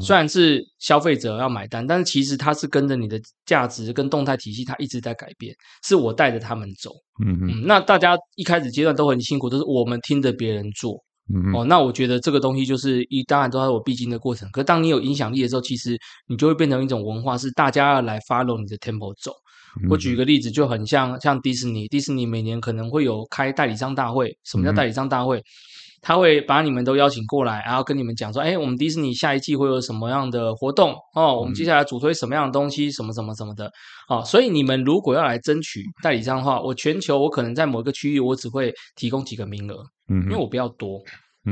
虽然是消费者要买单，但是其实它是跟着你的价值跟动态体系，它一直在改变。是我带着他们走，嗯嗯。那大家一开始阶段都很辛苦，都是我们听着别人做，嗯哦。那我觉得这个东西就是一，当然都是我必经的过程。可当你有影响力的时候，其实你就会变成一种文化，是大家要来 follow 你的 tempo 走。我举个例子，就很像像迪士尼，迪士尼每年可能会有开代理商大会。什么叫代理商大会？他会把你们都邀请过来，然后跟你们讲说：“哎，我们迪士尼下一季会有什么样的活动哦？我们接下来主推什么样的东西，什么什么什么的哦。所以你们如果要来争取代理商的话，我全球我可能在某一个区域，我只会提供几个名额，嗯，因为我比较多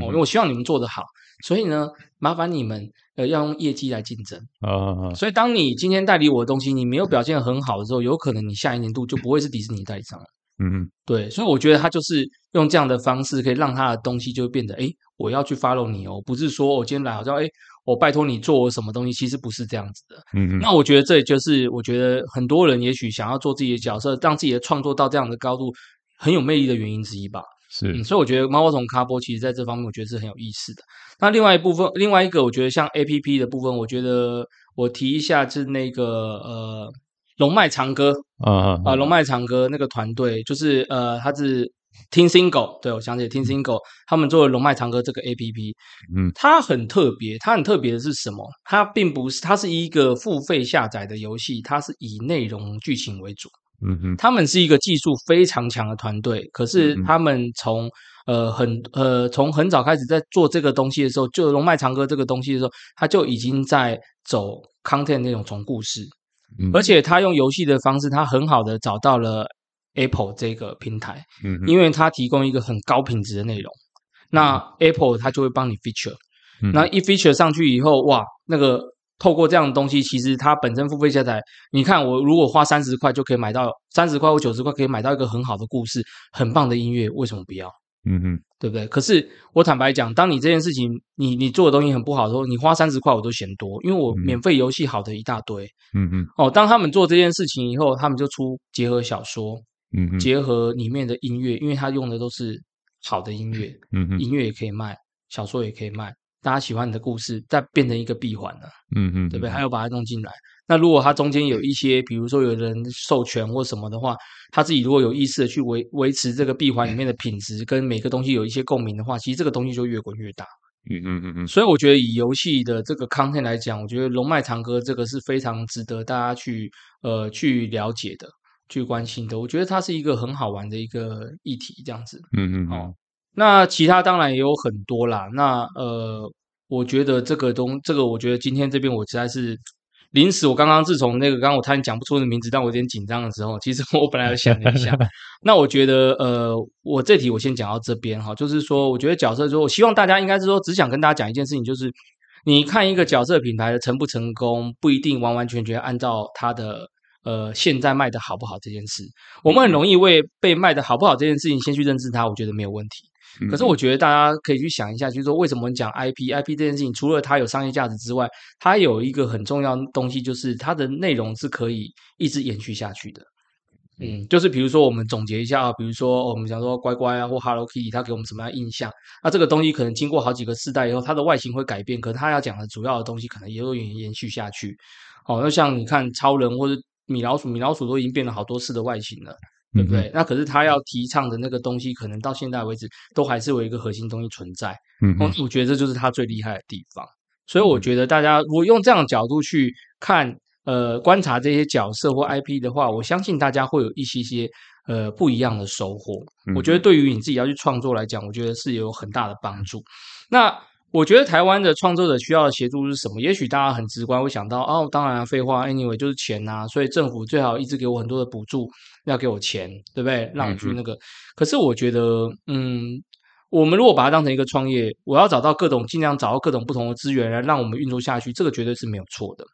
哦，因为我希望你们做得好。所以呢，麻烦你们呃要用业绩来竞争啊。所以当你今天代理我的东西，你没有表现很好的时候，有可能你下一年度就不会是迪士尼代理商了。嗯嗯，对，所以我觉得他就是用这样的方式，可以让他的东西就会变得，哎，我要去 follow 你哦，不是说我今天来好像，哎，我拜托你做我什么东西，其实不是这样子的。嗯嗯，那我觉得这也就是我觉得很多人也许想要做自己的角色，让自己的创作到这样的高度，很有魅力的原因之一吧。是、嗯，所以我觉得猫猫虫咖波其实在这方面，我觉得是很有意思的。那另外一部分，另外一个，我觉得像 APP 的部分，我觉得我提一下是那个呃，龙脉长歌啊啊，呃、龙脉长歌那个团队，就是呃，他是 TeamSingle，对，我想起 TeamSingle，他们做的龙脉长歌这个 APP，嗯，它很特别，它很特别的是什么？它并不是，它是一个付费下载的游戏，它是以内容剧情为主。嗯哼，他们是一个技术非常强的团队，可是他们从呃很呃从很早开始在做这个东西的时候，就龙脉长歌这个东西的时候，他就已经在走 content 那种从故事，嗯，而且他用游戏的方式，他很好的找到了 Apple 这个平台，嗯，因为他提供一个很高品质的内容，那 Apple 他就会帮你 feature，那一 feature 上去以后，哇，那个。透过这样的东西，其实它本身付费下载，你看我如果花三十块就可以买到三十块或九十块可以买到一个很好的故事，很棒的音乐，为什么不要？嗯哼，对不对？可是我坦白讲，当你这件事情你你做的东西很不好的时候，你花三十块我都嫌多，因为我免费游戏好的一大堆。嗯嗯，哦，当他们做这件事情以后，他们就出结合小说，嗯哼，结合里面的音乐，因为他用的都是好的音乐，嗯哼，音乐也可以卖，小说也可以卖。大家喜欢你的故事，再变成一个闭环了，嗯嗯，对不对？还要把它弄进来。那如果它中间有一些，比如说有人授权或什么的话，他自己如果有意识的去维维持这个闭环里面的品质，跟每个东西有一些共鸣的话，其实这个东西就越滚越大。嗯嗯嗯嗯。所以我觉得以游戏的这个 content 来讲，我觉得龙脉长歌这个是非常值得大家去呃去了解的、去关心的。我觉得它是一个很好玩的一个议题，这样子。嗯嗯。好。那其他当然也有很多啦。那呃，我觉得这个东，这个我觉得今天这边我实在是临时，我刚刚自从那个刚刚我突然讲不出那个名字，但我有点紧张的时候，其实 我本来有想了一下。那我觉得呃，我这题我先讲到这边哈，就是说，我觉得角色说，我希望大家应该是说，只想跟大家讲一件事情，就是你看一个角色品牌的成不成功，不一定完完全全按照它的呃现在卖的好不好这件事。我们很容易为被卖的好不好这件事情先去认知它，我觉得没有问题。可是我觉得大家可以去想一下，就是说为什么讲 IP，IP 这件事情，除了它有商业价值之外，它有一个很重要的东西，就是它的内容是可以一直延续下去的。嗯，就是比如说我们总结一下啊，比如说我们讲说乖乖啊或 Hello Kitty，它给我们什么样印象？那这个东西可能经过好几个世代以后，它的外形会改变，可是它要讲的主要的东西可能也会延延续下去。哦，那像你看超人或者米老鼠，米老鼠都已经变了好多次的外形了。对不对？嗯、那可是他要提倡的那个东西，可能到现在为止都还是有一个核心东西存在。嗯，我觉得这就是他最厉害的地方。所以我觉得大家如果用这样的角度去看，呃，观察这些角色或 IP 的话，我相信大家会有一些些呃不一样的收获。我觉得对于你自己要去创作来讲，我觉得是有很大的帮助。那。我觉得台湾的创作者需要的协助是什么？也许大家很直观会想到，哦，当然废话，anyway 就是钱呐、啊，所以政府最好一直给我很多的补助，要给我钱，对不对？让我去那个。嗯、可是我觉得，嗯，我们如果把它当成一个创业，我要找到各种尽量找到各种不同的资源来让我们运作下去，这个绝对是没有错的。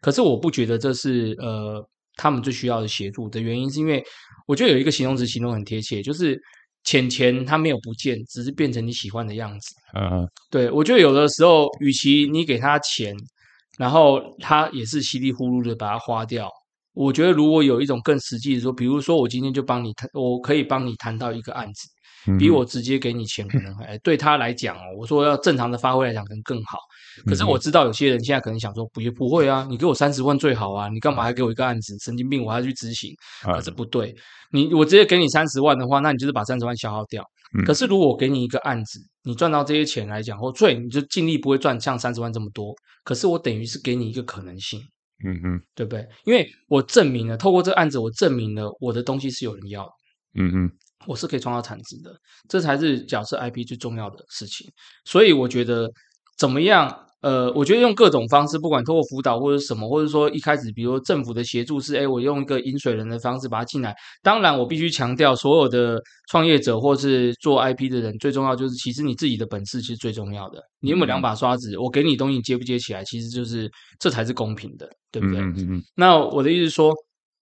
可是我不觉得这是呃他们最需要的协助的原因，是因为我觉得有一个形容词形容很贴切，就是。钱钱它没有不见，只是变成你喜欢的样子。嗯嗯，对，我觉得有的时候，与其你给他钱，然后他也是稀里糊涂的把它花掉，我觉得如果有一种更实际的说，比如说我今天就帮你谈，我可以帮你谈到一个案子。比我直接给你钱可能还对他来讲哦，我说要正常的发挥来讲可能更好。可是我知道有些人现在可能想说不也不会啊，你给我三十万最好啊，你干嘛还给我一个案子？神经病，我还要去执行。可是不对，你我直接给你三十万的话，那你就是把三十万消耗掉。可是如果我给你一个案子，你赚到这些钱来讲，或最，你就尽力不会赚像三十万这么多。可是我等于是给你一个可能性，嗯哼，对不对？因为我证明了透过这个案子，我证明了我的东西是有人要的，嗯哼。我是可以创造产值的，这才是角色 IP 最重要的事情。所以我觉得怎么样？呃，我觉得用各种方式，不管通过辅导或者什么，或者说一开始，比如说政府的协助是，哎，我用一个引水人的方式把它进来。当然，我必须强调，所有的创业者或是做 IP 的人，最重要就是其实你自己的本事其实最重要的。你有没有两把刷子？我给你东西，你接不接起来？其实就是这才是公平的，对不对？嗯嗯嗯。那我的意思是说，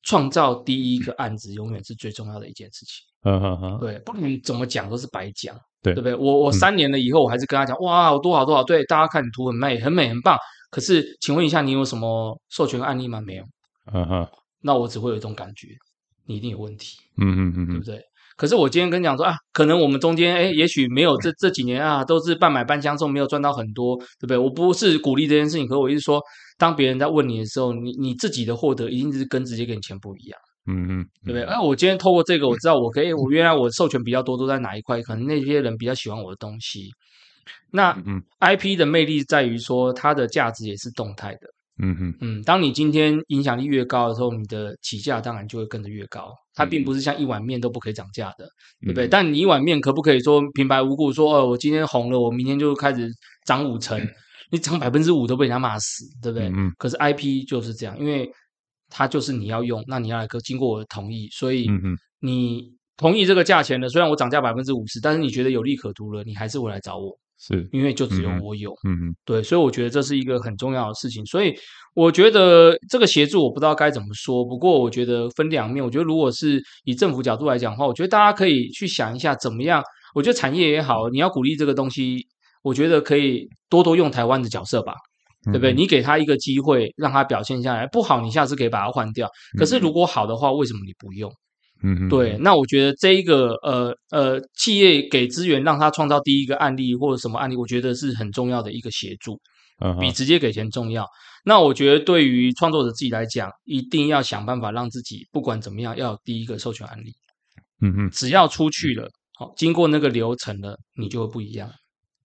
创造第一个案子永远是最重要的一件事情。嗯嗯嗯，对，不管怎么讲都是白讲，对，对不对？我我三年了以后，我还是跟他讲，哇，我多好多好，对，大家看你图很美，很美，很棒。可是，请问一下，你有什么授权案例吗？没有。嗯哼，那我只会有一种感觉，你一定有问题。嗯嗯嗯，对不对？可是我今天跟你讲说啊，可能我们中间哎，也许没有这这几年啊，都是半买半相送，没有赚到很多，对不对？我不是鼓励这件事情，可是我一直说，当别人在问你的时候，你你自己的获得一定是跟直接给你钱不一样。嗯嗯，对不对？哎，我今天透过这个，我知道我可以，我原来我授权比较多都在哪一块，可能那些人比较喜欢我的东西。那嗯，IP 的魅力在于说，它的价值也是动态的。嗯哼，嗯，当你今天影响力越高的时候，你的起价当然就会跟着越高。它并不是像一碗面都不可以涨价的，嗯、对不对？但你一碗面可不可以说平白无故说哦，我今天红了，我明天就开始涨五成？嗯、你涨百分之五都被人家骂死，对不对？嗯，可是 IP 就是这样，因为它就是你要用，那你要来个经过我的同意，所以你同意这个价钱的。虽然我涨价百分之五十，但是你觉得有利可图了，你还是会来找我。是，因为就只有我有，嗯嗯，对，所以我觉得这是一个很重要的事情。所以我觉得这个协助我不知道该怎么说，不过我觉得分两面。我觉得如果是以政府角度来讲的话，我觉得大家可以去想一下怎么样。我觉得产业也好，你要鼓励这个东西，我觉得可以多多用台湾的角色吧，对不对？你给他一个机会，让他表现下来，不好你下次可以把它换掉。可是如果好的话，为什么你不用？嗯嗯，对，那我觉得这一个呃呃，企业给资源让他创造第一个案例或者什么案例，我觉得是很重要的一个协助，比直接给钱重要。那我觉得对于创作者自己来讲，一定要想办法让自己不管怎么样要有第一个授权案例。嗯嗯，只要出去了，好，经过那个流程了，你就会不一样。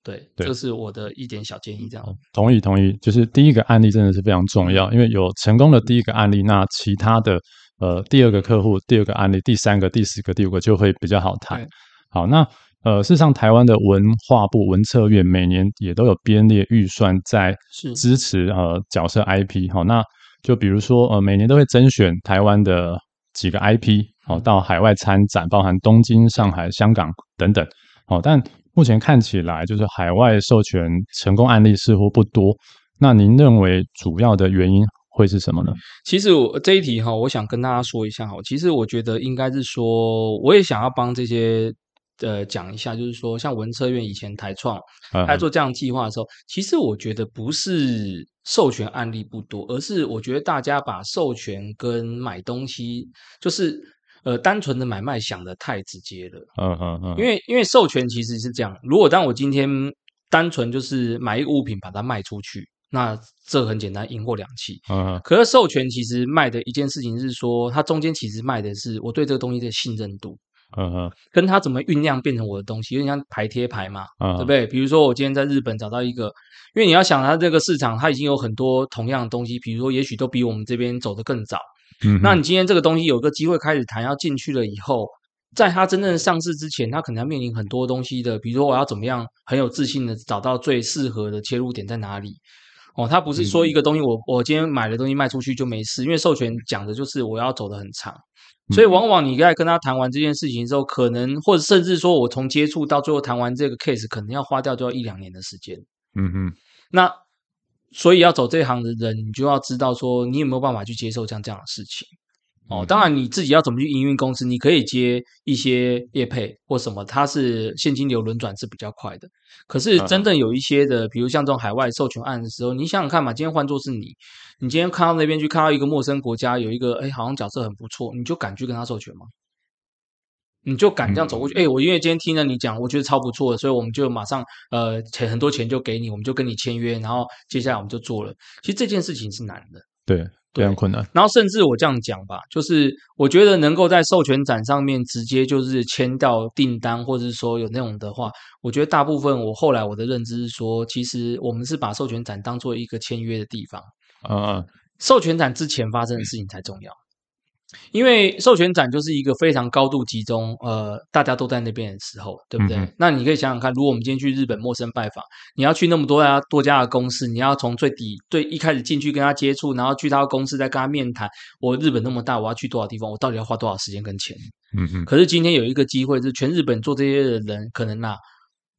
对，对，这是我的一点小建议。这样，同意同意，就是第一个案例真的是非常重要，因为有成功的第一个案例，那其他的。呃，第二个客户，第二个案例，第三个、第四个、第五个就会比较好谈。好，那呃，事实上，台湾的文化部文策院每年也都有编列预算在支持呃角色 IP。好，那就比如说呃，每年都会甄选台湾的几个 IP，好，到海外参展，包含东京、上海、香港等等。好，但目前看起来，就是海外授权成功案例似乎不多。那您认为主要的原因会是什么呢？其实我这一题哈，我想跟大家说一下哈。其实我觉得应该是说，我也想要帮这些呃讲一下，就是说，像文策院以前台创在做这样计划的时候，其实我觉得不是授权案例不多，而是我觉得大家把授权跟买东西，就是呃单纯的买卖想的太直接了。嗯嗯嗯。因为因为授权其实是这样，如果当我今天单纯就是买一个物品把它卖出去。那这很简单，赢货两訖。嗯，可是授权其实卖的一件事情是说，它中间其实卖的是我对这个东西的信任度。嗯嗯，跟它怎么酝酿变成我的东西，有点像牌贴牌嘛，嗯，对不对？比如说我今天在日本找到一个，因为你要想它这个市场，它已经有很多同样的东西，比如说也许都比我们这边走得更早。嗯，那你今天这个东西有个机会开始谈要进去了以后，在它真正上市之前，它可能要面临很多东西的，比如说我要怎么样很有自信的找到最适合的切入点在哪里。哦，他不是说一个东西我，我今天买的东西卖出去就没事，因为授权讲的就是我要走得很长，所以往往你在跟他谈完这件事情之后，可能或者甚至说我从接触到最后谈完这个 case，可能要花掉就要一两年的时间。嗯嗯，那所以要走这一行的人，你就要知道说你有没有办法去接受像这样的事情。哦，当然你自己要怎么去营运公司，你可以接一些业配或什么，它是现金流轮转是比较快的。可是真正有一些的，比如像这种海外授权案的时候，你想想看嘛，今天换作是你，你今天看到那边去看到一个陌生国家有一个，哎，好像角色很不错，你就敢去跟他授权吗？你就敢这样走过去？哎，我因为今天听了你讲，我觉得超不错的，所以我们就马上呃钱很多钱就给你，我们就跟你签约，然后接下来我们就做了。其实这件事情是难的，对。非常困难，然后甚至我这样讲吧，就是我觉得能够在授权展上面直接就是签到订单，或者是说有那种的话，我觉得大部分我后来我的认知是说，其实我们是把授权展当做一个签约的地方，啊，授权展之前发生的事情才重要。因为授权展就是一个非常高度集中，呃，大家都在那边的时候，对不对？嗯、那你可以想想看，如果我们今天去日本陌生拜访，你要去那么多家多家的公司，你要从最底最一开始进去跟他接触，然后去他的公司再跟他面谈。我日本那么大，我要去多少地方？我到底要花多少时间跟钱？嗯嗯。可是今天有一个机会，是全日本做这些的人，可能啊，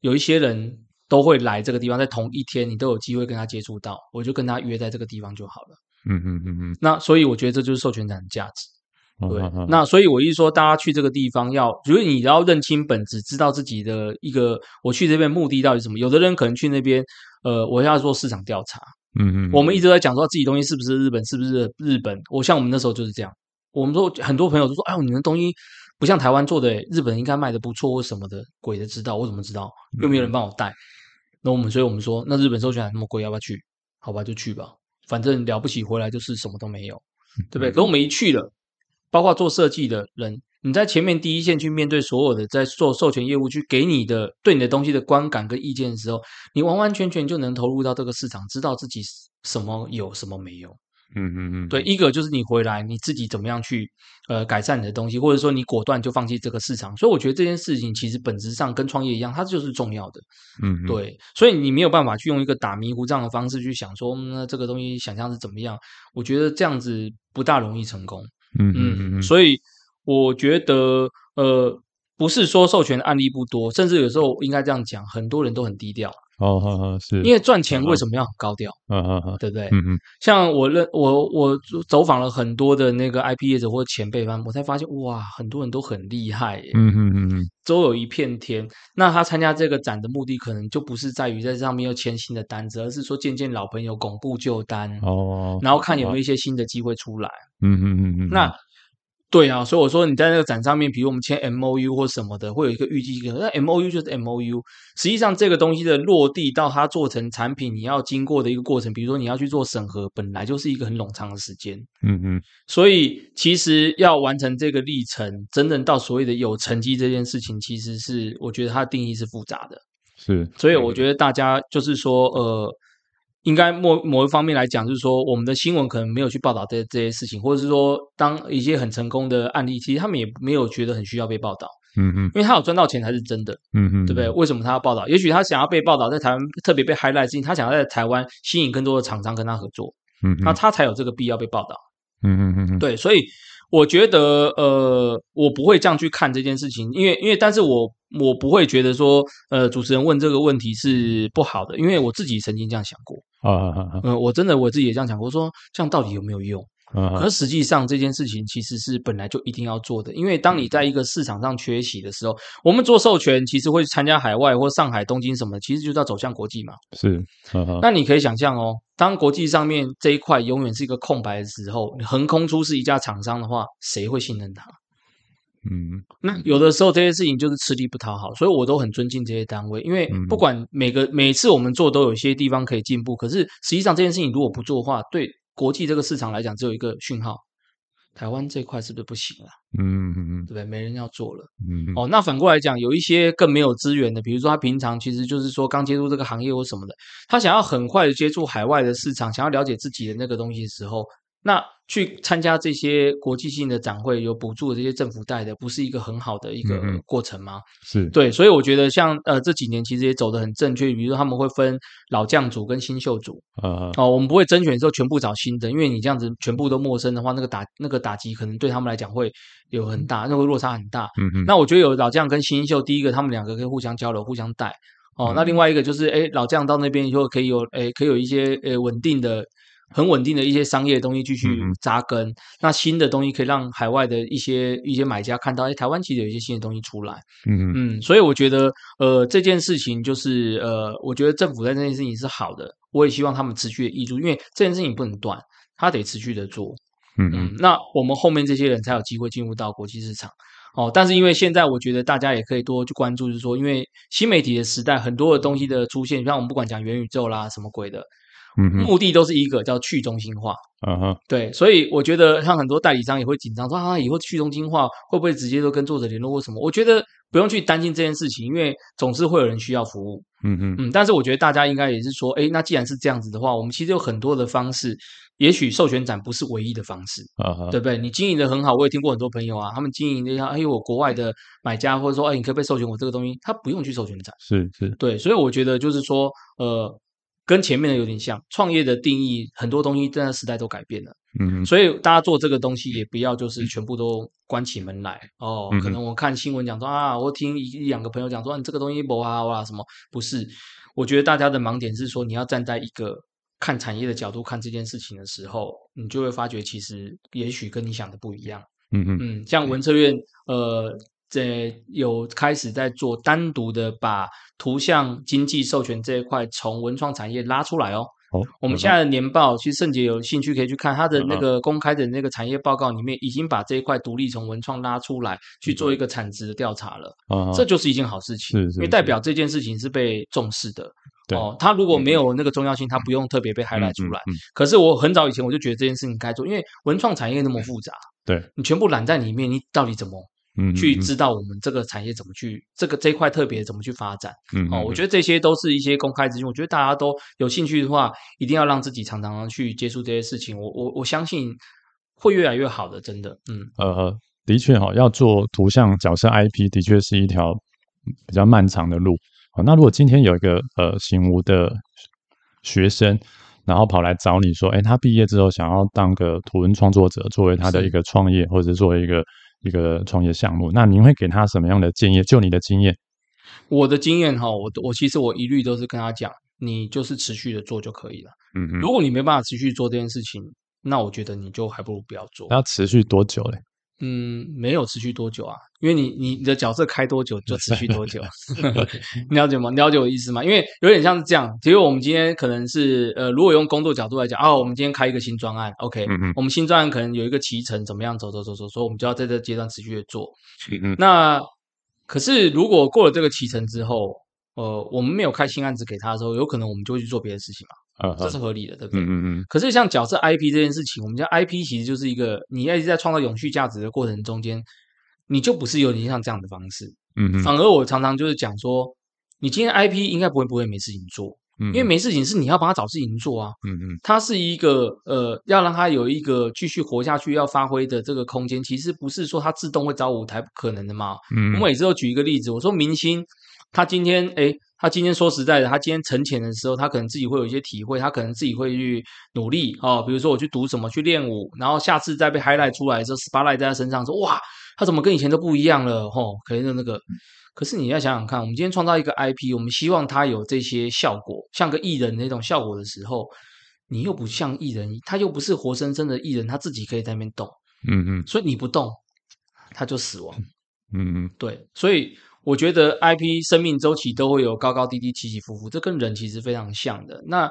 有一些人都会来这个地方，在同一天你都有机会跟他接触到，我就跟他约在这个地方就好了。嗯嗯嗯嗯。那所以我觉得这就是授权展的价值。对，那所以我一说，大家去这个地方要，如果你要认清本质，知道自己的一个我去这边目的到底是什么。有的人可能去那边，呃，我要做市场调查。嗯嗯，我们一直在讲说自己东西是不是日本，是不是日本。我像我们那时候就是这样，我们说很多朋友都说，哎呦，你的东西不像台湾做的，日本应该卖的不错或什么的，鬼的知道，我怎么知道？又没有人帮我带。嗯、那我们所以我们说，那日本授权还那么贵，要不要去？好吧，就去吧，反正了不起，回来就是什么都没有，对不对？可我们一去了。包括做设计的人，你在前面第一线去面对所有的在做授权业务，去给你的对你的东西的观感跟意见的时候，你完完全全就能投入到这个市场，知道自己什么有什么没有。嗯嗯嗯，对，一个就是你回来你自己怎么样去呃改善你的东西，或者说你果断就放弃这个市场。所以我觉得这件事情其实本质上跟创业一样，它就是重要的。嗯，对，所以你没有办法去用一个打迷糊仗的方式去想说，那、嗯、这个东西想象是怎么样？我觉得这样子不大容易成功。嗯嗯嗯，所以我觉得，呃，不是说授权的案例不多，甚至有时候应该这样讲，很多人都很低调。哦，好好是，因为赚钱为什么要很高调？嗯嗯嗯，对不对？嗯嗯，像我认我我走访了很多的那个 IP 业者或前辈们，我才发现哇，很多人都很厉害耶。嗯嗯嗯嗯，都有一片天。那他参加这个展的目的，可能就不是在于在上面要签新的单子，而是说见见老朋友，巩固旧单。哦，然后看有没有一些新的机会出来。嗯嗯嗯嗯，那。对啊，所以我说你在那个展上面，比如我们签 M O U 或什么的，会有一个预计一个。那 M O U 就是 M O U，实际上这个东西的落地到它做成产品，你要经过的一个过程，比如说你要去做审核，本来就是一个很冗长的时间。嗯嗯。所以其实要完成这个历程，真正到所谓的有成绩这件事情，其实是我觉得它的定义是复杂的。是。所以我觉得大家就是说，呃。应该某某一方面来讲，就是说我们的新闻可能没有去报道这这些事情，或者是说，当一些很成功的案例，其实他们也没有觉得很需要被报道，嗯嗯，因为他有赚到钱才是真的，嗯嗯，对不对？为什么他要报道？也许他想要被报道，在台湾特别被 highlight 事情，他想要在台湾吸引更多的厂商跟他合作，嗯，那他才有这个必要被报道，嗯嗯嗯嗯，对，所以。我觉得，呃，我不会这样去看这件事情，因为，因为，但是我我不会觉得说，呃，主持人问这个问题是不好的，因为我自己曾经这样想过，啊啊啊，呃，我真的我自己也这样想过，说这样到底有没有用？可实际上这件事情其实是本来就一定要做的，因为当你在一个市场上缺席的时候，我们做授权其实会参加海外或上海、东京什么，其实就是要走向国际嘛。是，那你可以想象哦，当国际上面这一块永远是一个空白的时候，你横空出世一家厂商的话，谁会信任他？嗯，那有的时候这些事情就是吃力不讨好，所以我都很尊敬这些单位，因为不管每个每次我们做都有一些地方可以进步，可是实际上这件事情如果不做的话，对。国际这个市场来讲，只有一个讯号，台湾这块是不是不行了？嗯嗯嗯，对不对？没人要做了。嗯哦，那反过来讲，有一些更没有资源的，比如说他平常其实就是说刚接触这个行业或什么的，他想要很快的接触海外的市场，想要了解自己的那个东西的时候，那。去参加这些国际性的展会，有补助的这些政府带的，不是一个很好的一个过程吗？嗯、是对，所以我觉得像呃这几年其实也走得很正确。比如说他们会分老将组跟新秀组，啊哦，我们不会甄选的时候全部找新的，因为你这样子全部都陌生的话，那个打那个打击可能对他们来讲会有很大，那个落差很大。嗯嗯。那我觉得有老将跟新秀，第一个他们两个可以互相交流、互相带。哦，嗯、那另外一个就是，哎，老将到那边以后可以有，哎，可以有一些呃稳定的。很稳定的一些商业的东西继续扎根，嗯、那新的东西可以让海外的一些一些买家看到，哎，台湾其实有一些新的东西出来，嗯嗯，所以我觉得，呃，这件事情就是，呃，我觉得政府在这件事情是好的，我也希望他们持续的挹注，因为这件事情不能断，他得持续的做，嗯。嗯，那我们后面这些人才有机会进入到国际市场，哦，但是因为现在我觉得大家也可以多去关注，就是说，因为新媒体的时代，很多的东西的出现，像我们不管讲元宇宙啦，什么鬼的。嗯，目的都是一个叫去中心化。嗯哼，对，所以我觉得像很多代理商也会紧张，说啊，以后去中心化会不会直接都跟作者联络或什么？我觉得不用去担心这件事情，因为总是会有人需要服务。嗯嗯嗯，但是我觉得大家应该也是说，哎，那既然是这样子的话，我们其实有很多的方式，也许授权展不是唯一的方式，啊哈，对不对？你经营的很好，我也听过很多朋友啊，他们经营的像，哎，我国外的买家或者说，哎，你可不可以授权我这个东西？他不用去授权展，是是，对，所以我觉得就是说，呃。跟前面的有点像，创业的定义很多东西在时代都改变了，嗯嗯，所以大家做这个东西也不要就是全部都关起门来哦。可能我看新闻讲说啊，我听一两个朋友讲说，你这个东西不好啊，什么不是？我觉得大家的盲点是说，你要站在一个看产业的角度看这件事情的时候，你就会发觉其实也许跟你想的不一样。嗯嗯嗯，像文策院呃，在有开始在做单独的把图像经济授权这一块从文创产业拉出来哦。哦，我们现在的年报，其实盛杰有兴趣可以去看他的那个公开的那个产业报告里面，已经把这一块独立从文创拉出来去做一个产值的调查了。啊，这就是一件好事情，因为代表这件事情是被重视的。对哦，他如果没有那个重要性，他不用特别被 highlight 出来。可是我很早以前我就觉得这件事情该做，因为文创产业那么复杂，对你全部揽在里面，你到底怎么？嗯，去知道我们这个产业怎么去这个这一块特别怎么去发展，嗯，哦，我觉得这些都是一些公开资讯，我觉得大家都有兴趣的话，一定要让自己常常去接触这些事情，我我我相信会越来越好的，真的，嗯，呃，的确哈，要做图像角色 IP 的确是一条比较漫长的路，那如果今天有一个呃醒吾的学生，然后跑来找你说，哎，他毕业之后想要当个图文创作者，作为他的一个创业，或者是作为一个。一个创业项目，那您会给他什么样的建议？就你的经验，我的经验哈，我我其实我一律都是跟他讲，你就是持续的做就可以了。嗯嗯，如果你没办法持续做这件事情，那我觉得你就还不如不要做。那要持续多久嘞？嗯，没有持续多久啊，因为你你的角色开多久就持续多久，你了解吗？了解我的意思吗？因为有点像是这样，其实我们今天可能是呃，如果用工作角度来讲，哦，我们今天开一个新专案，OK，嗯嗯，我们新专案可能有一个期程，怎么样走走走走，所以我们就要在这阶段持续的做。那可是如果过了这个期程之后，呃，我们没有开新案子给他的时候，有可能我们就会去做别的事情嘛。呃，这是合理的，对不对？嗯嗯嗯。可是像角色 IP 这件事情，我们叫 IP，其实就是一个你一直在创造永续价值的过程中间，你就不是有点像这样的方式。嗯嗯。反而我常常就是讲说，你今天 IP 应该不会不会没事情做，嗯，因为没事情是你要帮他找事情做啊。嗯嗯。它是一个呃，要让他有一个继续活下去要发挥的这个空间，其实不是说他自动会找舞台，不可能的嘛。嗯。我每次都举一个例子，我说明星他今天哎。他今天说实在的，他今天沉潜的时候，他可能自己会有一些体会，他可能自己会去努力哦。比如说我去读什么，去练舞，然后下次再被 highlight 出来的时候，spotlight 在他身上说，哇，他怎么跟以前都不一样了？吼、哦，可能的那个。可是你要想想看，我们今天创造一个 IP，我们希望他有这些效果，像个艺人那种效果的时候，你又不像艺人，他又不是活生生的艺人，他自己可以在那边动，嗯嗯，所以你不动，他就死亡，嗯嗯，对，所以。我觉得 IP 生命周期都会有高高低低、起起伏伏，这跟人其实非常像的。那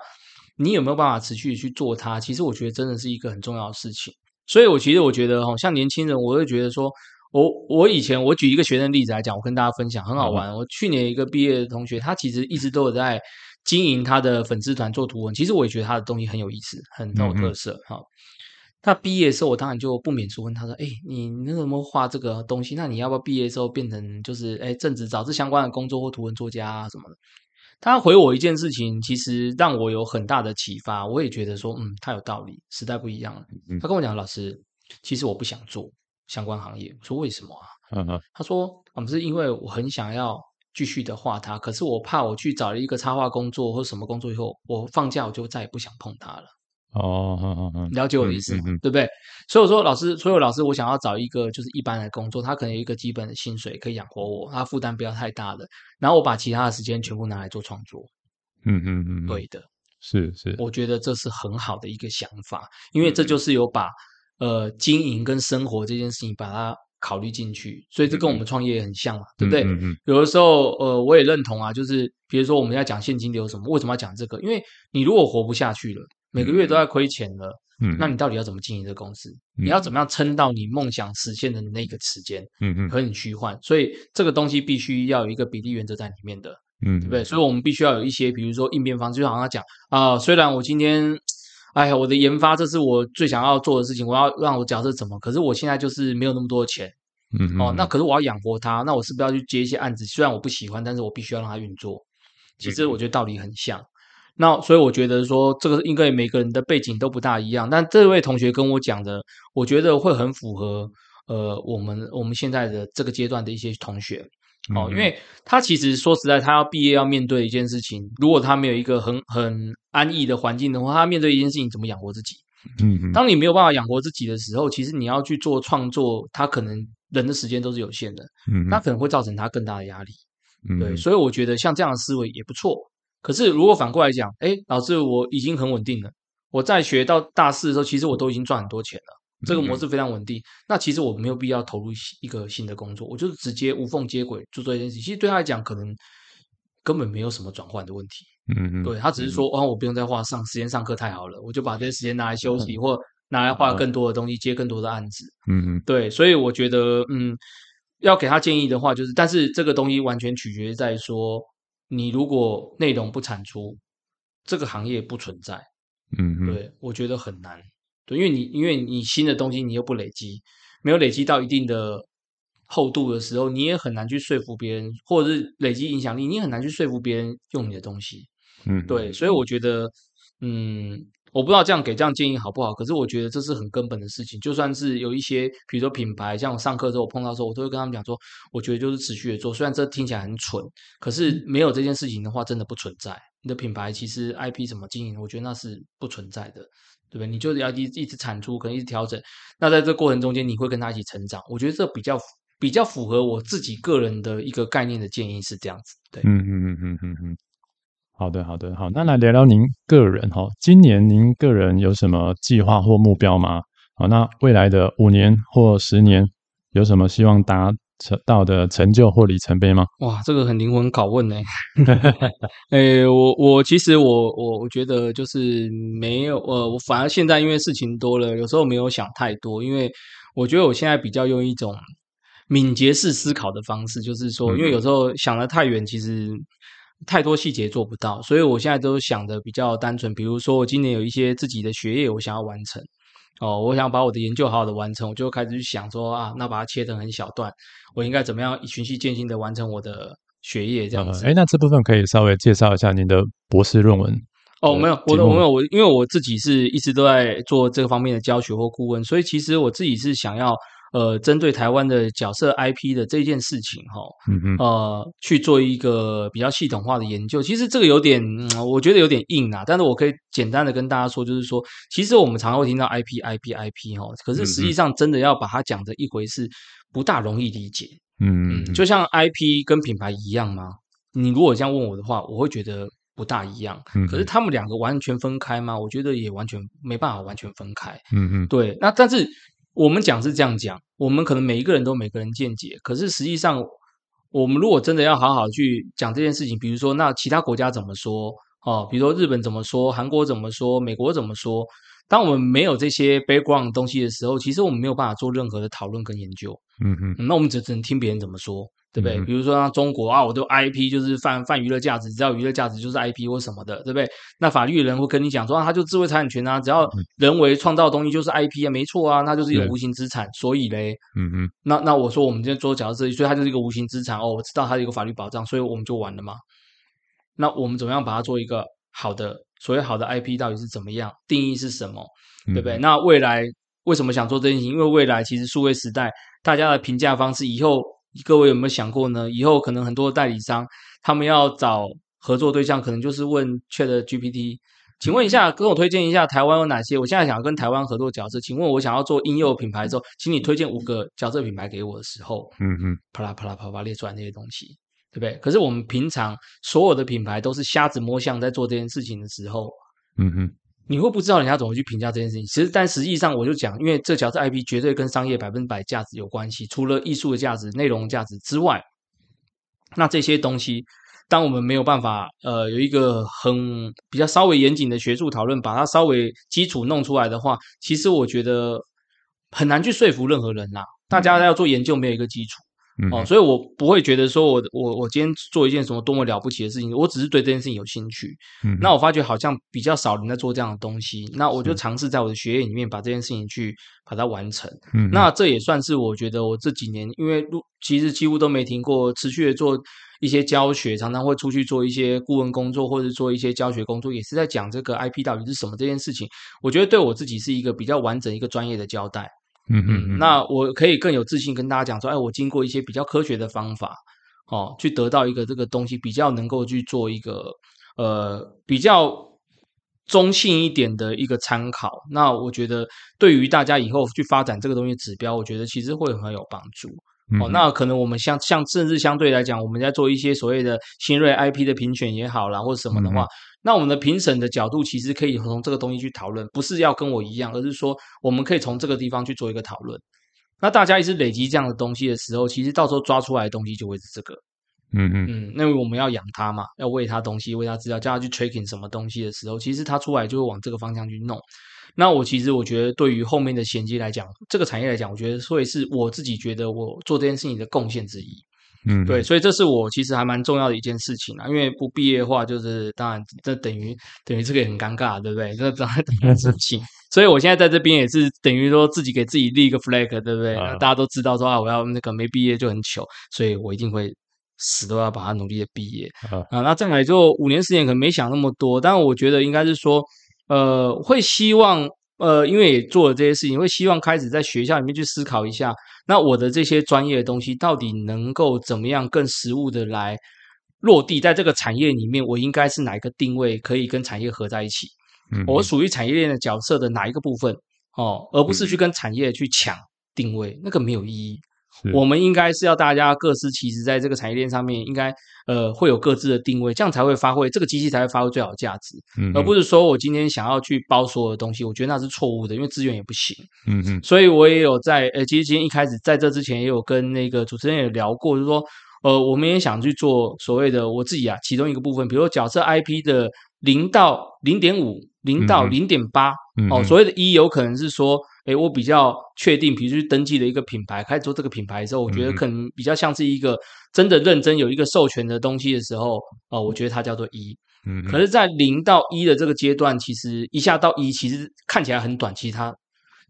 你有没有办法持续去做它？其实我觉得真的是一个很重要的事情。所以，我其实我觉得，哈，像年轻人，我会觉得说，我我以前我举一个学生例子来讲，我跟大家分享很好玩。嗯、我去年一个毕业的同学，他其实一直都有在经营他的粉丝团做图文，其实我也觉得他的东西很有意思，很有特色，哈、嗯。嗯他毕业的时候，我当然就不免说问他说：“哎，你那怎么画这个东西？那你要不要毕业的时候变成就是哎正职找这相关的工作或图文作家啊什么的？”他回我一件事情，其实让我有很大的启发。我也觉得说，嗯，他有道理，时代不一样了。他跟我讲：“老师，其实我不想做相关行业。”我说：“为什么啊？”嗯嗯，他说：“我们是因为我很想要继续的画它，可是我怕我去找了一个插画工作或什么工作以后，我放假我就再也不想碰它了。”哦，嗯嗯嗯，了解我的意思吗？对不对？所以我说，老师，所以老师，我想要找一个就是一般的工作，他可能有一个基本的薪水可以养活我，他负担不要太大的，然后我把其他的时间全部拿来做创作。嗯嗯嗯，对的，是是，我觉得这是很好的一个想法，因为这就是有把呃经营跟生活这件事情把它考虑进去，所以这跟我们创业很像嘛，对不对？嗯嗯嗯、有的时候呃我也认同啊，就是比如说我们要讲现金流什么，为什么要讲这个？因为你如果活不下去了。每个月都在亏钱了，嗯，那你到底要怎么经营这个公司？嗯、你要怎么样撑到你梦想实现的那个时间？嗯嗯，很虚幻，所以这个东西必须要有一个比例原则在里面的，嗯，对不对？所以我们必须要有一些，比如说应变方式，就好像他讲啊、呃，虽然我今天，哎呀，我的研发这是我最想要做的事情，我要让我角色怎么？可是我现在就是没有那么多钱，嗯哦，那可是我要养活他，那我是不是要去接一些案子？虽然我不喜欢，但是我必须要让他运作。其实我觉得道理很像。那所以我觉得说，这个应该每个人的背景都不大一样，但这位同学跟我讲的，我觉得会很符合呃我们我们现在的这个阶段的一些同学哦，因为他其实说实在，他要毕业要面对一件事情，如果他没有一个很很安逸的环境的话，他面对一件事情怎么养活自己？嗯，当你没有办法养活自己的时候，其实你要去做创作，他可能人的时间都是有限的，嗯，那可能会造成他更大的压力，嗯，对，所以我觉得像这样的思维也不错。可是，如果反过来讲，哎，老师，我已经很稳定了。我在学到大四的时候，其实我都已经赚很多钱了。这个模式非常稳定。嗯、那其实我没有必要投入一个新的工作，我就是直接无缝接轨做这件事情。其实对他来讲，可能根本没有什么转换的问题。嗯嗯，对他只是说，哦，我不用再花上时间上课太好了，我就把这些时间拿来休息，嗯、或拿来画更多的东西，接更多的案子。嗯嗯，对，所以我觉得，嗯，要给他建议的话，就是，但是这个东西完全取决于在说，你如果内容不产出，这个行业不存在。嗯嗯，对，我觉得很难。对，因为你因为你新的东西你又不累积，没有累积到一定的厚度的时候，你也很难去说服别人，或者是累积影响力，你也很难去说服别人用你的东西。嗯，对，所以我觉得，嗯，我不知道这样给这样建议好不好，可是我觉得这是很根本的事情。就算是有一些，比如说品牌，像我上课的时候我碰到的时候，我都会跟他们讲说，我觉得就是持续的做。虽然这听起来很蠢，可是没有这件事情的话，真的不存在。你的品牌其实 IP 怎么经营，我觉得那是不存在的。对不对？你就是要一一直产出，可能一直调整。那在这过程中间，你会跟他一起成长。我觉得这比较比较符合我自己个人的一个概念的建议是这样子。对，嗯嗯嗯嗯嗯嗯。好的，好的，好。那来聊聊您个人哈，今年您个人有什么计划或目标吗？好，那未来的五年或十年有什么希望达成到的成就或里程碑吗？哇，这个很灵魂拷问呢。诶，我我其实我我我觉得就是没有呃，我反而现在因为事情多了，有时候没有想太多，因为我觉得我现在比较用一种敏捷式思考的方式，就是说，因为有时候想得太远，其实太多细节做不到，所以我现在都想的比较单纯。比如说，我今年有一些自己的学业，我想要完成。哦，我想把我的研究好好的完成，我就开始去想说啊，那把它切成很小段，我应该怎么样循序渐进的完成我的学业这样子。哎、嗯，那这部分可以稍微介绍一下您的博士论文？哦，没有，我的我没有，我因为我自己是一直都在做这个方面的教学或顾问，所以其实我自己是想要。呃，针对台湾的角色 IP 的这件事情，哈，呃，去做一个比较系统化的研究。其实这个有点，嗯，我觉得有点硬啊。但是我可以简单的跟大家说，就是说，其实我们常常会听到 IP、IP、IP，哈，可是实际上真的要把它讲的一回事，不大容易理解。嗯嗯，就像 IP 跟品牌一样吗？你如果这样问我的话，我会觉得不大一样。嗯，可是他们两个完全分开吗？我觉得也完全没办法完全分开。嗯嗯，对。那但是。我们讲是这样讲，我们可能每一个人都有每个人见解，可是实际上，我们如果真的要好好去讲这件事情，比如说那其他国家怎么说哦，比如说日本怎么说，韩国怎么说，美国怎么说，当我们没有这些 background 东西的时候，其实我们没有办法做任何的讨论跟研究。嗯嗯，那我们只只能听别人怎么说。对不对？比如说像中国啊，我都 IP 就是泛泛娱乐价值，只要娱乐价值就是 IP 或什么的，对不对？那法律人会跟你讲说啊，他就智慧财产权啊，只要人为创造的东西就是 IP 啊，没错啊，那就是一个无形资产。所以嘞，嗯嗯，那那我说我们今天做角色设计，所以它就是一个无形资产哦，我知道它是一个法律保障，所以我们就完了嘛。那我们怎么样把它做一个好的？所谓好的 IP 到底是怎么样？定义是什么？对不对？嗯、那未来为什么想做这件事情？因为未来其实数位时代，大家的评价方式以后。各位有没有想过呢？以后可能很多代理商他们要找合作对象，可能就是问 ChatGPT，请问一下，跟我推荐一下台湾有哪些？我现在想要跟台湾合作角色，请问我想要做婴幼品牌的时候，请你推荐五个角色品牌给我的时候，嗯嗯，啪啦啪啦啪啦列出来那些东西，对不对？可是我们平常所有的品牌都是瞎子摸象在做这件事情的时候，嗯哼。你会不知道人家怎么去评价这件事情，其实但实际上我就讲，因为这条是 IP 绝对跟商业百分之百价值有关系，除了艺术的价值、内容价值之外，那这些东西，当我们没有办法呃有一个很比较稍微严谨的学术讨论，把它稍微基础弄出来的话，其实我觉得很难去说服任何人呐。大家要做研究，没有一个基础。哦，所以我不会觉得说我我我今天做一件什么多么了不起的事情，我只是对这件事情有兴趣。嗯，那我发觉好像比较少人在做这样的东西，那我就尝试在我的学业里面把这件事情去把它完成。嗯，那这也算是我觉得我这几年，因为其实几乎都没停过，持续的做一些教学，常常会出去做一些顾问工作，或者做一些教学工作，也是在讲这个 IP 到底是什么这件事情。我觉得对我自己是一个比较完整、一个专业的交代。嗯嗯，那我可以更有自信跟大家讲说，哎，我经过一些比较科学的方法，哦，去得到一个这个东西，比较能够去做一个呃比较中性一点的一个参考。那我觉得对于大家以后去发展这个东西指标，我觉得其实会很有帮助。哦，那可能我们像像甚至相对来讲，我们在做一些所谓的新锐 IP 的评选也好啦，或者什么的话，那我们的评审的角度其实可以从这个东西去讨论，不是要跟我一样，而是说我们可以从这个地方去做一个讨论。那大家一直累积这样的东西的时候，其实到时候抓出来的东西就会是这个。嗯嗯嗯，那我们要养它嘛，要喂它东西，喂它资料，叫它去 tracking 什么东西的时候，其实它出来就会往这个方向去弄。那我其实我觉得，对于后面的衔接来讲，这个产业来讲，我觉得会是我自己觉得我做这件事情的贡献之一。嗯，对，所以这是我其实还蛮重要的一件事情啊。因为不毕业的话，就是当然这等于等于这个也很尴尬，对不对？这当然等于事情。所以我现在在这边也是等于说自己给自己立一个 flag，对不对？那大家都知道说啊，我要那个没毕业就很糗，所以我一定会。死都要把它努力的毕业啊，啊！那再来就五年时间可能没想那么多，但我觉得应该是说，呃，会希望呃，因为也做了这些事情，会希望开始在学校里面去思考一下，那我的这些专业的东西到底能够怎么样更实务的来落地在这个产业里面，我应该是哪一个定位可以跟产业合在一起？嗯，我属于产业链的角色的哪一个部分哦，而不是去跟产业去抢定位，那个没有意义。我们应该是要大家各司其职，在这个产业链上面，应该呃会有各自的定位，这样才会发挥这个机器才会发挥最好的价值，嗯，而不是说我今天想要去包所有的东西，我觉得那是错误的，因为资源也不行，嗯嗯，所以我也有在呃，其实今天一开始在这之前也有跟那个主持人也聊过，就是说呃，我们也想去做所谓的我自己啊，其中一个部分，比如说角色 IP 的零到零点五，零到零点八，哦，所谓的一有可能是说。诶，我比较确定，比如去登记了一个品牌，开始做这个品牌的时候，我觉得可能比较像是一个真的认真有一个授权的东西的时候，哦，我觉得它叫做一。嗯，可是，在零到一的这个阶段，其实一下到一，其实看起来很短，其实它。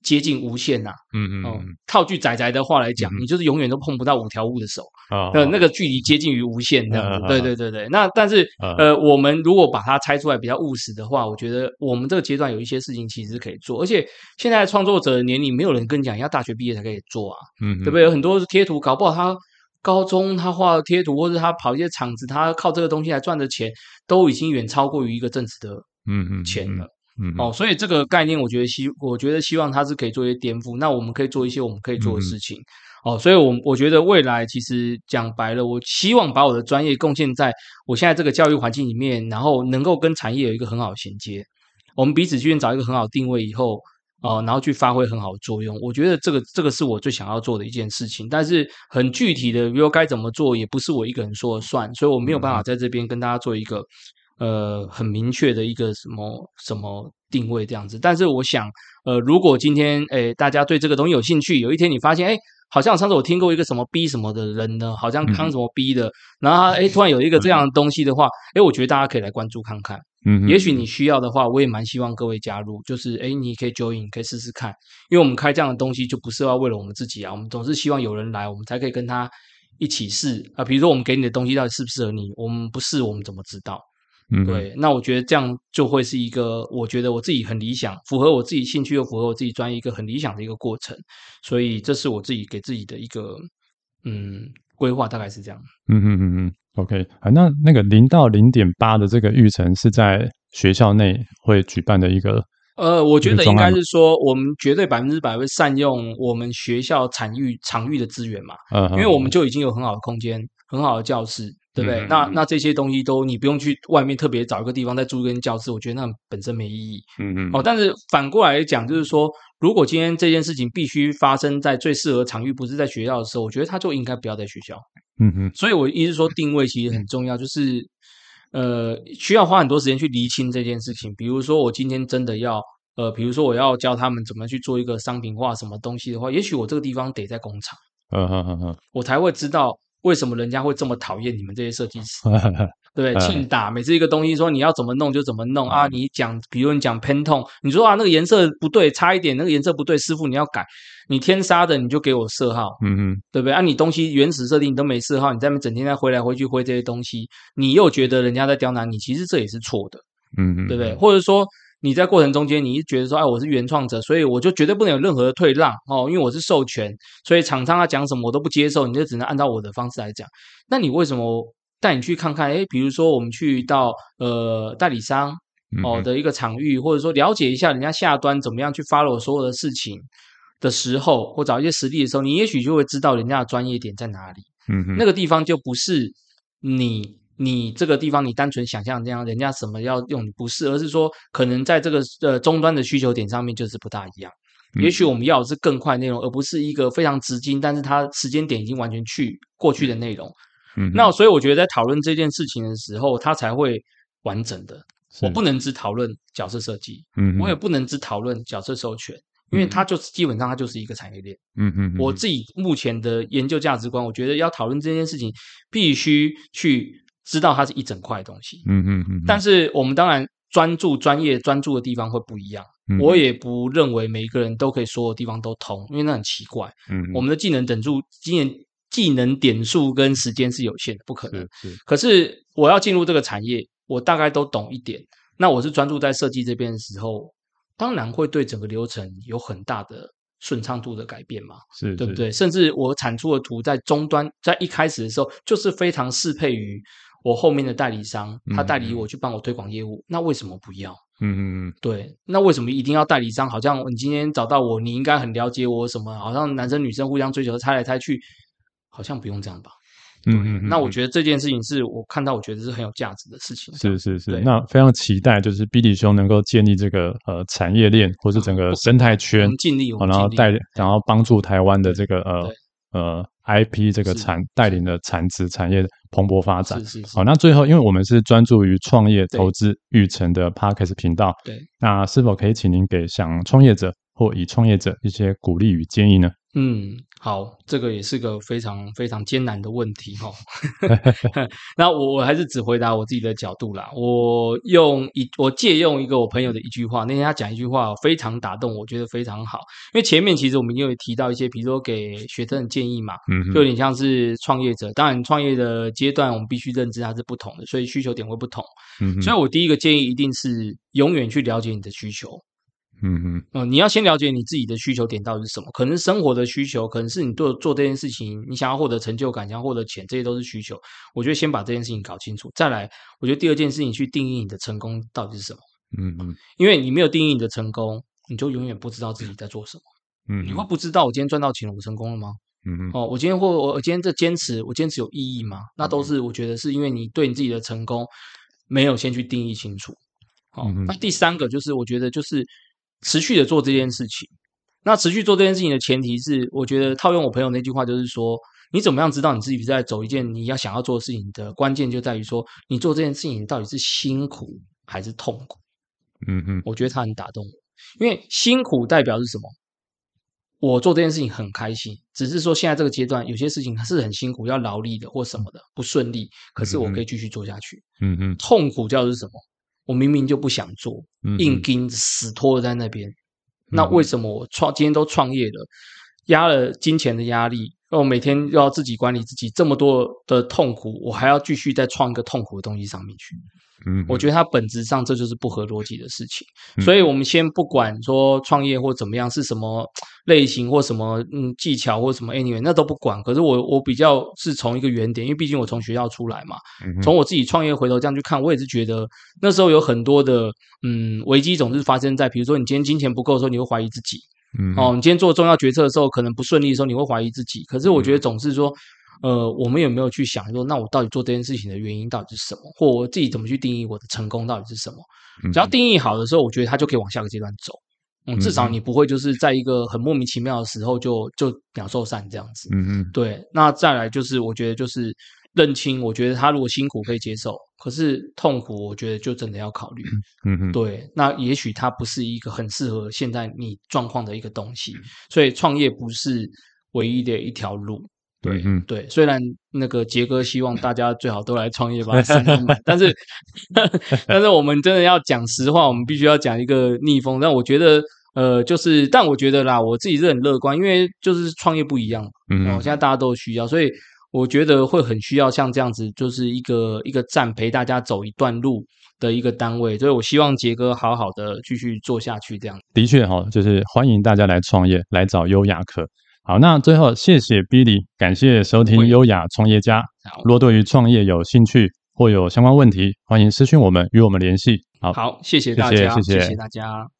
接近无限呐、啊，嗯嗯，哦，套句仔仔的话来讲，嗯、你就是永远都碰不到五条悟的手，呃、嗯，那个距离接近于无限这样子，嗯、对对对对。那但是，嗯、呃，我们如果把它拆出来比较务实的话，我觉得我们这个阶段有一些事情其实可以做，而且现在创作者的年龄没有人跟你讲要大学毕业才可以做啊，嗯，对不对？有很多是贴图，搞不好他高中他画的贴图，或者他跑一些场子，他靠这个东西来赚的钱，都已经远超过于一个正职的嗯嗯。钱了。哦，所以这个概念，我觉得希，我觉得希望它是可以做一些颠覆。那我们可以做一些我们可以做的事情。嗯、哦，所以我，我我觉得未来其实讲白了，我希望把我的专业贡献在我现在这个教育环境里面，然后能够跟产业有一个很好的衔接。我们彼此之间找一个很好的定位以后，哦，然后去发挥很好的作用。我觉得这个这个是我最想要做的一件事情。但是很具体的，比如该怎么做，也不是我一个人说了算，所以我没有办法在这边跟大家做一个。呃，很明确的一个什么什么定位这样子，但是我想，呃，如果今天诶大家对这个东西有兴趣，有一天你发现，诶好像上次我听过一个什么 B 什么的人呢，好像康什么 B 的，嗯、然后他诶突然有一个这样的东西的话，诶我觉得大家可以来关注看看，嗯，也许你需要的话，我也蛮希望各位加入，就是诶你可以 join，可以试试看，因为我们开这样的东西就不是要为了我们自己啊，我们总是希望有人来，我们才可以跟他一起试。啊，比如说我们给你的东西到底适不适合你，我们不试，我们怎么知道？嗯，对，那我觉得这样就会是一个，我觉得我自己很理想，符合我自己兴趣又符合我自己专业一个很理想的一个过程，所以这是我自己给自己的一个嗯规划，大概是这样。嗯嗯嗯嗯，OK 啊，那那个零到零点八的这个育成是在学校内会举办的一个。呃，我觉得应该是说，我们绝对百分之百会善用我们学校产育场域的资源嘛，嗯，因为我们就已经有很好的空间，很好的教室。对不对？嗯、那那这些东西都你不用去外面特别找一个地方再租一间教室，我觉得那本身没意义。嗯嗯。哦，但是反过来讲，就是说，如果今天这件事情必须发生在最适合场域，不是在学校的时候，我觉得它就应该不要在学校。嗯嗯。所以我意思说，定位其实很重要，就是呃，需要花很多时间去厘清这件事情。比如说，我今天真的要呃，比如说我要教他们怎么去做一个商品化什么东西的话，也许我这个地方得在工厂。嗯嗯嗯嗯。我才会知道。为什么人家会这么讨厌你们这些设计师？对，庆打每次一个东西说你要怎么弄就怎么弄啊！你讲，比如你讲 Pantone，你说啊那个颜色不对，差一点那个颜色不对，师傅你要改。你天杀的你就给我色号，嗯嗯，对不对？啊，你东西原始设定你都没色号，你在那整天在回来回去挥这些东西，你又觉得人家在刁难你，其实这也是错的，嗯嗯，对不对？或者说。你在过程中间，你觉得说，哎，我是原创者，所以我就绝对不能有任何的退让哦，因为我是授权，所以厂商他讲什么我都不接受，你就只能按照我的方式来讲。那你为什么带你去看看？哎，比如说我们去到呃代理商哦的一个场域，或者说了解一下人家下端怎么样去 follow 所有的事情的时候，或找一些实例的时候，你也许就会知道人家的专业点在哪里。嗯哼，那个地方就不是你你这个地方你单纯想象这样，人家什么要用你不是，而是说可能在这个呃终端的需求点上面就是不大一样。也许我们要的是更快内容，而不是一个非常直接，但是它时间点已经完全去过去的内容。嗯，那所以我觉得在讨论这件事情的时候，它才会完整的。我不能只讨论角色设计，嗯，我也不能只讨论角色授权，因为它就是基本上它就是一个产业链。嗯嗯，我自己目前的研究价值观，我觉得要讨论这件事情，必须去知道它是一整块的东西。嗯嗯嗯。但是我们当然专注专业专注的地方会不一样。我也不认为每一个人都可以所有地方都通，因为那很奇怪。嗯，我们的技能等数、技能技能点数跟时间是有限的，不可能。是，是。可是我要进入这个产业，我大概都懂一点。那我是专注在设计这边的时候，当然会对整个流程有很大的顺畅度的改变嘛。是，是，对不对？甚至我产出的图在终端，在一开始的时候就是非常适配于我后面的代理商，他代理我去帮我推广业务。嗯，那为什么不要？嗯嗯嗯，对，那为什么一定要代理商？好像你今天找到我，你应该很了解我什么？好像男生女生互相追求，猜来猜去，好像不用这样吧？嗯嗯，嗯。那我觉得这件事情是我看到，我觉得是很有价值的事情。是是是，那非常期待，就是 Billy 兄能够建立这个呃产业链，或是整个生态圈，尽力，然后带，然后帮助台湾的这个呃呃。IP 这个产带领的产值产业蓬勃发展。是是是。好，那最后，因为我们是专注于创业投资育成的 Parkes 频道，对，那是否可以请您给想创业者或已创业者一些鼓励与建议呢？嗯，好，这个也是个非常非常艰难的问题哈。那我我还是只回答我自己的角度啦。我用一我借用一个我朋友的一句话，那天他讲一句话非常打动，我觉得非常好。因为前面其实我们也有提到一些，比如说给学生的建议嘛，嗯，就有点像是创业者。当然，创业的阶段我们必须认知它是不同的，所以需求点会不同。嗯，所以我第一个建议一定是永远去了解你的需求。嗯嗯，呃，你要先了解你自己的需求点到底是什么？可能生活的需求，可能是你做做这件事情，你想要获得成就感，想要获得钱，这些都是需求。我觉得先把这件事情搞清楚，再来，我觉得第二件事情去定义你的成功到底是什么？嗯嗯，因为你没有定义你的成功，你就永远不知道自己在做什么。嗯，你会不知道我今天赚到钱了，我成功了吗？嗯嗯，哦，我今天或我今天这坚持，我坚持有意义吗？那都是我觉得是因为你对你自己的成功没有先去定义清楚。哦，那第三个就是我觉得就是。持续的做这件事情，那持续做这件事情的前提是，我觉得套用我朋友那句话，就是说，你怎么样知道你自己在走一件你要想要做的事情的关键，就在于说，你做这件事情到底是辛苦还是痛苦。嗯嗯，我觉得他很打动我，因为辛苦代表是什么？我做这件事情很开心，只是说现在这个阶段有些事情是很辛苦，要劳力的或什么的不顺利，可是我可以继续做下去。嗯嗯，痛苦叫是什么？我明明就不想做，硬盯着死拖在那边，嗯，那为什么我创今天都创业了，压了金钱的压力，我每天又要自己管理自己，这么多的痛苦，我还要继续再创一个痛苦的东西上面去。嗯，我觉得它本质上这就是不合逻辑的事情，嗯，所以我们先不管说创业或怎么样是什么类型或什么嗯技巧或什么 anyway 那都不管。可是我我比较是从一个原点，因为毕竟我从学校出来嘛，从我自己创业回头这样去看，我也是觉得那时候有很多的嗯危机总是发生在，比如说你今天金钱不够的时候，你会怀疑自己，嗯哦，你今天做重要决策的时候可能不顺利的时候，你会怀疑自己。可是我觉得总是说。呃，我们有没有去想说，那我到底做这件事情的原因到底是什么？或我自己怎么去定义我的成功到底是什么？只要定义好的时候，我觉得他就可以往下个阶段走。嗯，至少你不会就是在一个很莫名其妙的时候就就鸟兽散这样子。嗯嗯，对。那再来就是，我觉得就是认清，我觉得他如果辛苦可以接受，可是痛苦，我觉得就真的要考虑。嗯嗯，对。那也许它不是一个很适合现在你状况的一个东西，所以创业不是唯一的一条路。对，嗯，对，虽然那个杰哥希望大家最好都来创业吧，但是，但是我们真的要讲实话，我们必须要讲一个逆风。但我觉得，呃，就是，但我觉得啦，我自己是很乐观，因为就是创业不一样，嗯，现在大家都需要，所以我觉得会很需要像这样子，就是一个一个站陪大家走一段路的一个单位。所以我希望杰哥好好的继续做下去，这样。的确哈，就是欢迎大家来创业，来找优雅客。好，那最后谢谢 Billy，感谢收听优雅创业家。如果对于创业有兴趣或有相关问题，欢迎私讯我们与我们联系。好，好，谢谢大家，谢谢，谢谢大家。